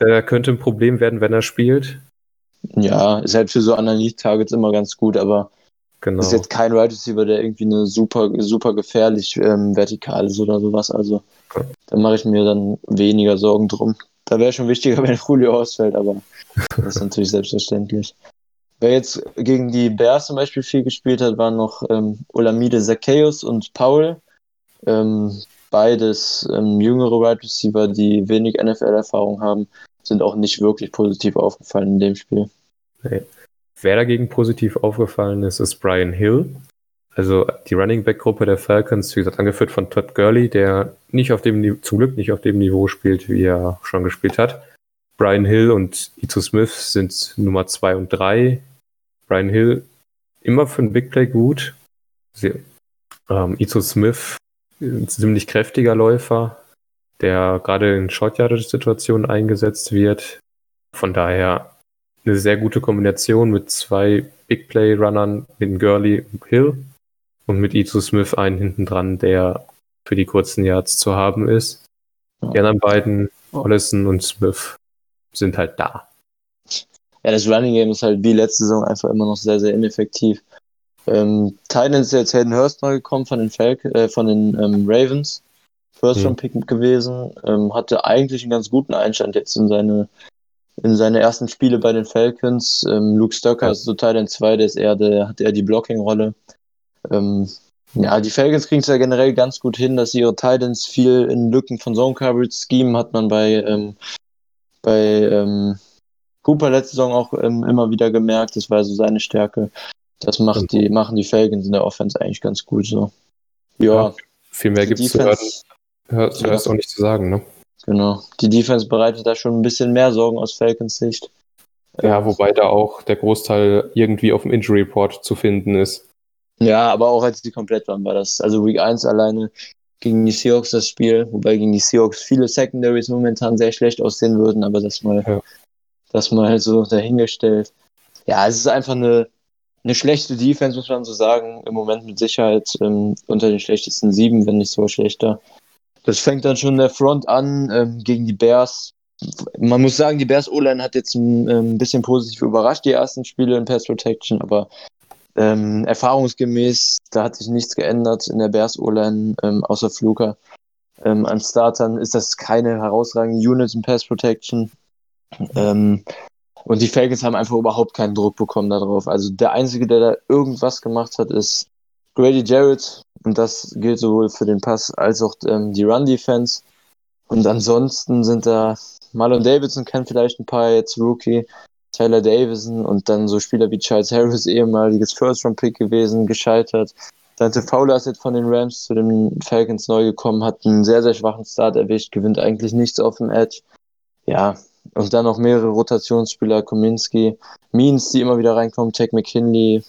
Der könnte ein Problem werden, wenn er spielt. Ja, ist halt für so Analyse-Targets immer ganz gut, aber Genau. ist jetzt kein Wide Receiver, der irgendwie eine super, super gefährlich ähm, vertikal ist oder sowas. Also Okay. da mache ich mir dann weniger Sorgen drum. Da wäre schon wichtiger, wenn Julio ausfällt, aber das ist natürlich selbstverständlich. Wer jetzt gegen die Bears zum Beispiel viel gespielt hat, waren noch ähm, Olamide Zacchaeus und Paul. Ähm, beides ähm, jüngere Wide Receiver, die wenig NFL-Erfahrung haben, sind auch nicht wirklich positiv aufgefallen in dem Spiel. Wer dagegen positiv aufgefallen ist, ist Brian Hill. Also die Running Back Gruppe der Falcons, wie gesagt, angeführt von Todd Gurley, der nicht auf dem zum Glück nicht auf dem Niveau spielt, wie er schon gespielt hat. Brian Hill und Ito Smith sind Nummer zwei und drei. Brian Hill immer für ein Big Play gut. Sie, ähm, Ito Smith ein ziemlich kräftiger Läufer, der gerade in Short Yardage Situationen eingesetzt wird. Von daher eine sehr gute Kombination mit zwei Big Play Runnern, mit Gurley und Hill und mit Ito Smith einen hinten dran, der für die kurzen Yards zu haben ist. Die anderen beiden, Ollison und Smith, sind halt da. Ja, das Running Game ist halt wie letzte Saison einfach immer noch sehr, sehr ineffektiv. Ähm, Titans ist jetzt Hayden Hurst neu gekommen von den, Falc äh, von den ähm, Ravens. First. Round Pick gewesen. Ähm, hatte eigentlich einen ganz guten Einstand jetzt in seine, in seine ersten Spiele bei den Falcons. Ähm, Luke Stocker Ja. ist so Titan 2, der ist eher der, hat eher die Blocking-Rolle. Ähm, ja, die Falcons kriegen es ja generell ganz gut hin, dass sie ihre Titans viel in Lücken von Zone Coverage Scheme hat man bei, ähm, bei ähm, Cooper letzte Saison auch immer wieder gemerkt. Das war so seine Stärke. Das macht die, machen die Falcons in der Offense eigentlich ganz gut so. Ja, Ja, Viel mehr gibt es zu hören. Defense, Hörst, hörst auch nicht zu sagen, ne? genau. Die Defense bereitet da schon ein bisschen mehr Sorgen aus Falcons Sicht. Ja, wobei da auch der Großteil irgendwie auf dem Injury Report zu finden ist. Ja, aber auch als die komplett waren, war das. Also Week 1 alleine gegen die Seahawks das Spiel, wobei gegen die Seahawks viele Secondaries momentan sehr schlecht aussehen würden, aber das mal, Ja. das mal so dahingestellt. Ja, es ist einfach eine, eine schlechte Defense, muss man so sagen. Im Moment mit Sicherheit ähm, unter den schlechtesten sieben, wenn nicht so schlechter. Das fängt dann schon in der Front an ähm, gegen die Bears. Man muss sagen, die Bears O-Line hat jetzt ein, ähm, bisschen positiv überrascht, die ersten Spiele in Pass Protection, aber ähm, erfahrungsgemäß, da hat sich nichts geändert in der Bears O-Line, ähm, außer Fluker. Ähm, an Startern ist das keine herausragende Unit in Pass Protection. Ähm, und die Falcons haben einfach überhaupt keinen Druck bekommen darauf. Also der Einzige, der da irgendwas gemacht hat, ist Grady Jarrett. Und das gilt sowohl für den Pass als auch ähm, die Run-Defense. Und ansonsten sind da Marlon Davidson kennt vielleicht ein paar jetzt Rookie. Tyler Davison und dann so Spieler wie Charles Harris, ehemaliges First-Round-Pick gewesen, gescheitert. Dante Fowler ist jetzt von den Rams zu den Falcons neu gekommen, hat einen sehr, sehr schwachen Start erwischt, gewinnt eigentlich nichts auf dem Edge. Ja, und dann noch mehrere Rotationsspieler, Kominski, Means, die immer wieder reinkommen, Tech McKinley,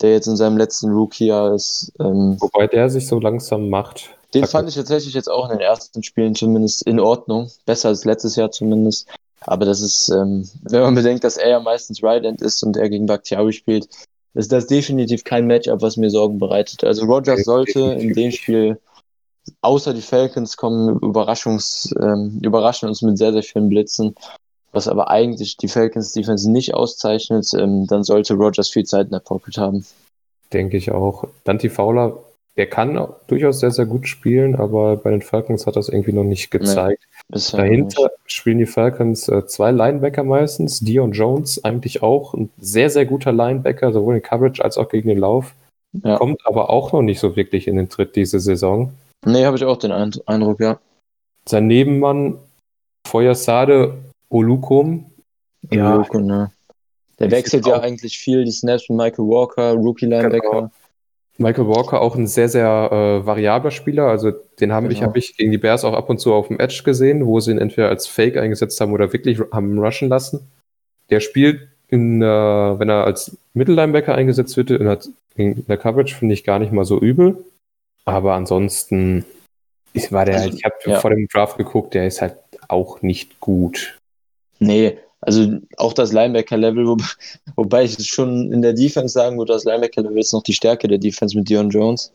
der jetzt in seinem letzten Rookie-Jahr ist. Ähm, Wobei der sich so langsam macht. den fand ich tatsächlich jetzt auch in den ersten Spielen zumindest in Ordnung. Besser als letztes Jahr zumindest. Aber das ist, ähm, wenn man bedenkt, dass er ja meistens Right End ist und er gegen Bakhtiari spielt, ist das definitiv kein Matchup, was mir Sorgen bereitet. Also Rogers sollte in dem. Spiel, außer die Falcons kommen, Überraschungs, ähm, überraschen uns mit sehr, sehr vielen Blitzen. Was aber eigentlich die Falcons Defense nicht auszeichnet, ähm, dann sollte Rogers viel Zeit in der Pocket haben. Denke ich auch. Dante Fowler, der kann durchaus sehr, sehr gut spielen, aber bei den Falcons hat das irgendwie noch nicht gezeigt. Bisher Dahinter nicht. spielen die Falcons äh, zwei Linebacker meistens. Dion Jones eigentlich auch ein sehr, sehr guter Linebacker, sowohl in Coverage als auch gegen den Lauf. Ja. Kommt aber auch noch nicht so wirklich in den Tritt diese Saison. Nee, habe ich auch den Eindruck, Eindruck, ja. Sein Nebenmann Feuersade Olukum. Ja, Oluku, ne. Der Ich wechselt ja auch- eigentlich viel, die Snaps mit Michael Walker, Rookie-Linebacker. Genau. Michael Walker auch ein sehr, sehr äh, variabler Spieler. Also den habe ich, Genau. hab ich gegen die Bears auch ab und zu auf dem Edge gesehen, wo sie ihn entweder als Fake eingesetzt haben oder wirklich haben rushen lassen. Der spielt, in, äh, wenn er als Mittellinebacker eingesetzt wird, in der, in der Coverage finde ich gar nicht mal so übel. Aber ansonsten ich war der Also, halt, ich habe ja. vor dem Draft geguckt, der ist halt auch nicht gut. Nee, also auch das Linebacker-Level, wo, wobei ich schon in der Defense sagen würde, das Linebacker-Level ist noch die Stärke der Defense mit Dion Jones.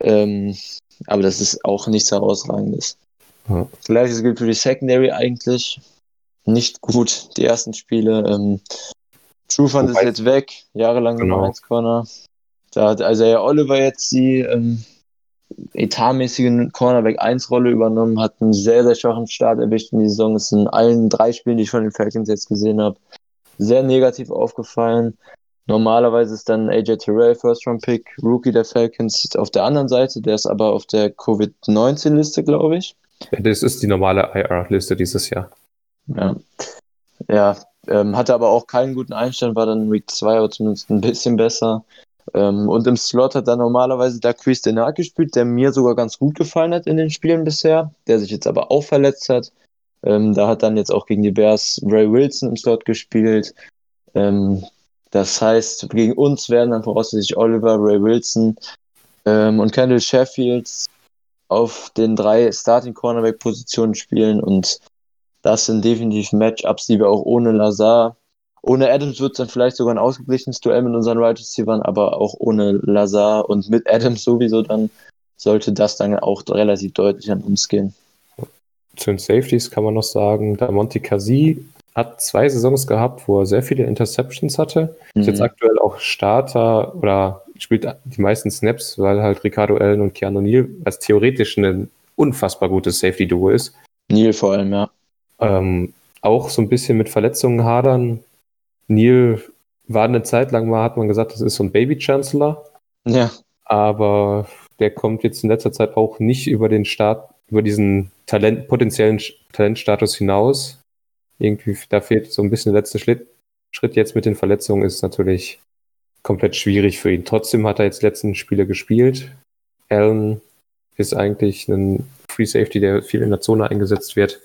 Ähm, aber das ist auch nichts Herausragendes. Ja. Gleiches gilt für die Secondary eigentlich. Nicht gut, die ersten Spiele. Ähm, Trufant ist jetzt weg, jahrelang Genau. Nummer 1 Corner. Da hat also ja Oliver jetzt die ähm, etatmäßige Cornerback 1 Rolle übernommen, hat einen sehr, sehr schwachen Start erwischt in die Saison. Ist in allen drei Spielen, die ich von den Falcons jetzt gesehen habe, sehr negativ aufgefallen. Normalerweise ist dann AJ Terrell, First Round Pick, Rookie der Falcons auf der anderen Seite. Der ist aber auf der Covid-19-Liste, glaube ich. Das ist die normale IR-Liste dieses Jahr. Ja, ja ähm, hatte aber auch keinen guten Einstand, war dann Week 2 aber zumindest ein bisschen besser. Ähm, und im Slot hat dann normalerweise da Chris Denard gespielt, der mir sogar ganz gut gefallen hat in den Spielen bisher, der sich jetzt aber auch verletzt hat. Ähm, da hat dann jetzt auch gegen die Bears Ray Wilson im Slot gespielt. Ähm, das heißt, gegen uns werden dann voraussichtlich Oliver, Ray Wilson ähm, und Kendall Sheffield auf den drei Starting Cornerback Positionen spielen und das sind definitiv Matchups, die wir auch ohne Lazar, ohne Adams wird es dann vielleicht sogar ein ausgeglichenes Duell mit unseren Right Receivers, aber auch ohne Lazar und mit Adams sowieso dann sollte das dann auch relativ deutlich an uns gehen. Zu den Safeties kann man noch sagen, da Monty Kasi hat zwei Saisons gehabt, wo er sehr viele Interceptions hatte. Ist jetzt Mhm. aktuell auch Starter oder spielt die meisten Snaps, weil halt Ricardo Allen und Keanu Neal als theoretisch ein unfassbar gutes Safety-Duo ist. Neil vor allem, ja. Ähm, auch so ein bisschen mit Verletzungen hadern. Neal war eine Zeit lang mal, hat man gesagt, das ist so ein Baby-Chancellor, Ja, aber der kommt jetzt in letzter Zeit auch nicht über den Start, über diesen Talent, potenziellen Talentstatus hinaus. Irgendwie, da fehlt so ein bisschen der letzte Schritt. Schritt jetzt mit den Verletzungen ist natürlich komplett schwierig für ihn. Trotzdem hat er jetzt letzten Spiele gespielt. Allen ist eigentlich ein Free Safety, der viel in der Zone eingesetzt wird.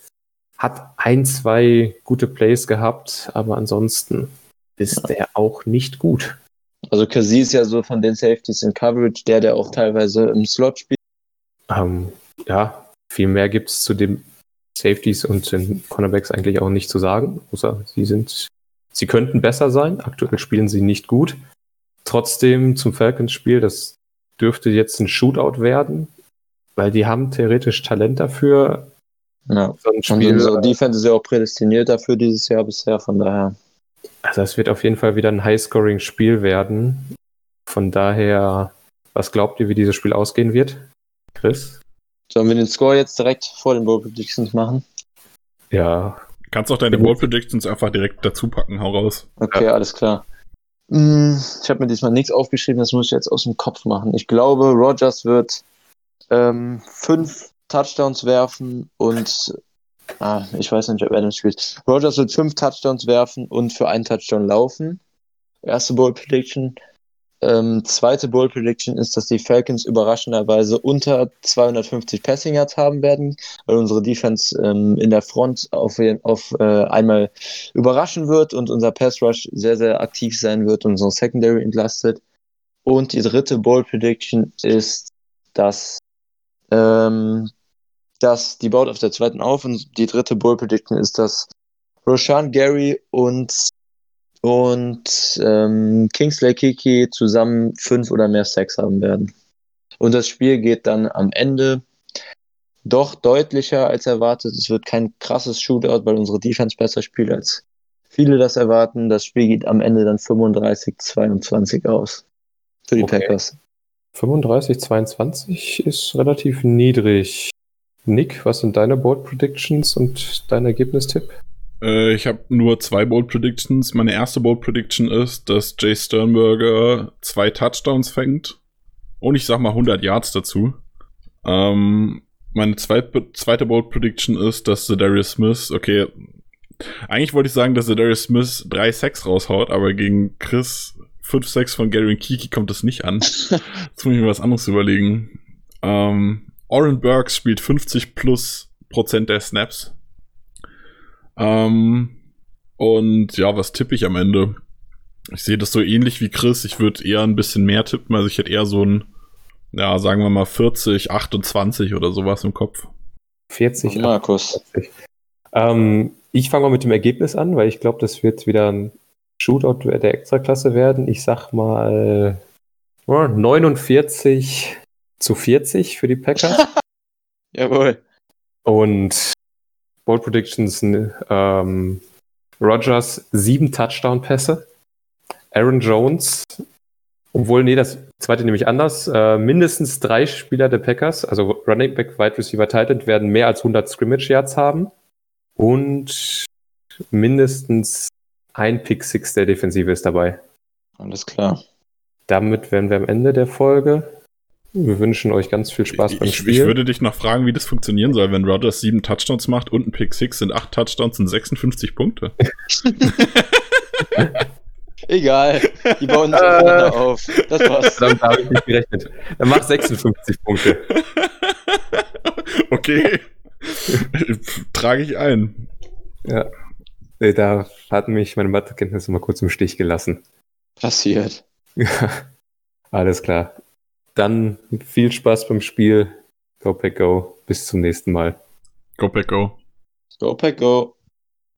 Hat ein, zwei gute Plays gehabt, aber ansonsten ist der auch nicht gut. also Kasi ist ja so von den Safeties in Coverage, der, der auch teilweise im Slot spielt. Ähm, ja, viel mehr gibt es zu den Safeties und den Cornerbacks eigentlich auch nicht zu sagen, außer sie sind, sie könnten besser sein. Aktuell spielen sie nicht gut. Trotzdem zum Falcons-Spiel, das dürfte jetzt ein Shootout werden, weil die haben theoretisch Talent dafür. Ja. So ein Und Spiel, unsere Defense ist ja auch prädestiniert dafür dieses Jahr bisher, von daher. also es wird auf jeden Fall wieder ein High-Scoring-Spiel werden. Von daher, was glaubt ihr, wie dieses Spiel ausgehen wird? Chris? Sollen wir den Score jetzt direkt vor den Bowl Predictions machen? Ja, Kannst auch deine Bold Predictions einfach direkt dazu packen, hau raus. Okay, alles klar. Mm, Ich habe mir diesmal nichts aufgeschrieben, das muss ich jetzt aus dem Kopf machen. Ich glaube, Rogers wird ähm, fünf Touchdowns werfen und ah, ich weiß nicht, ob Adams spielt. Rogers wird fünf Touchdowns werfen und für einen Touchdown laufen. Erste Bold Prediction. Ähm, zweite Bold Prediction ist, dass die Falcons überraschenderweise unter 250 Passing Yards haben werden, weil unsere Defense ähm, in der Front auf, auf äh, einmal überraschen wird und unser Pass Rush sehr, sehr aktiv sein wird und unsere Secondary entlastet. Und die dritte Bold Prediction ist, dass, ähm, dass die baut auf der zweiten auf und die dritte Bold Prediction ist, dass Roshan Gary und und ähm, Kingsley Kiki zusammen fünf oder mehr Sacks haben werden. Und das Spiel geht dann am Ende doch deutlicher als erwartet. Es wird kein krasses Shootout, weil unsere Defense besser spielt als viele das erwarten. Das Spiel geht am Ende dann 35-22 aus. Für die Okay. Packers. 35, 22 ist relativ niedrig. Nick, was sind deine Bold Predictions und dein Ergebnistipp? Äh, ich habe nur zwei Bold Predictions. Meine erste Bold Prediction ist, dass Jay Sternberger zwei Touchdowns fängt. Und ich sag mal 100 Yards dazu. Ähm, meine zweite, zweite Bold Prediction ist, dass Darius Smith, okay, eigentlich wollte ich sagen, dass Darius Smith drei Sacks raushaut, aber gegen Chris 5 Sacks von Gary und Kiki kommt das nicht an. Jetzt muss ich mir was anderes überlegen. Ähm, Oren Burks spielt 50 plus Prozent der Snaps. Ähm, und ja, was tippe ich am Ende? Ich sehe das so ähnlich wie Chris. Ich würde eher ein bisschen mehr tippen. Also ich hätte eher so ein, ja, sagen wir mal 40, 28 oder sowas im Kopf. 40, Markus. 28. Ähm, ich fange mal mit dem Ergebnis an, weil ich glaube, das wird wieder ein Shootout der Extraklasse werden. Ich sag mal oh, 49 zu 40 für die Packers. Jawohl. Und Bold Predictions, ähm, Rogers sieben Touchdown-Pässe. Aaron Jones, obwohl, nee, das zweite nämlich anders. Äh, mindestens drei Spieler der Packers, also Running Back, Wide Receiver, Titan, werden mehr als 100 Scrimmage Yards haben. Und mindestens ein Pick Six der Defensive ist dabei. Alles klar. Damit wären wir am Ende der Folge. Wir wünschen euch ganz viel Spaß beim Ich, Spiel. ich würde dich noch fragen, wie das funktionieren soll, wenn Rodgers sieben Touchdowns macht und ein Pick Six sind acht Touchdowns und 56 Punkte. Egal. Die bauen sich aufeinander auf. Das war's. Damit habe ich nicht gerechnet. Dann mach 56 Punkte. okay. Trage ich ein. Ja. Nee, Da hat mich meine Mathekenntnisse mal kurz im Stich gelassen. Passiert. Alles klar. Dann viel Spaß beim Spiel. Go Pack Go. Bis zum nächsten Mal. Go Pack Go. Go Pack Go.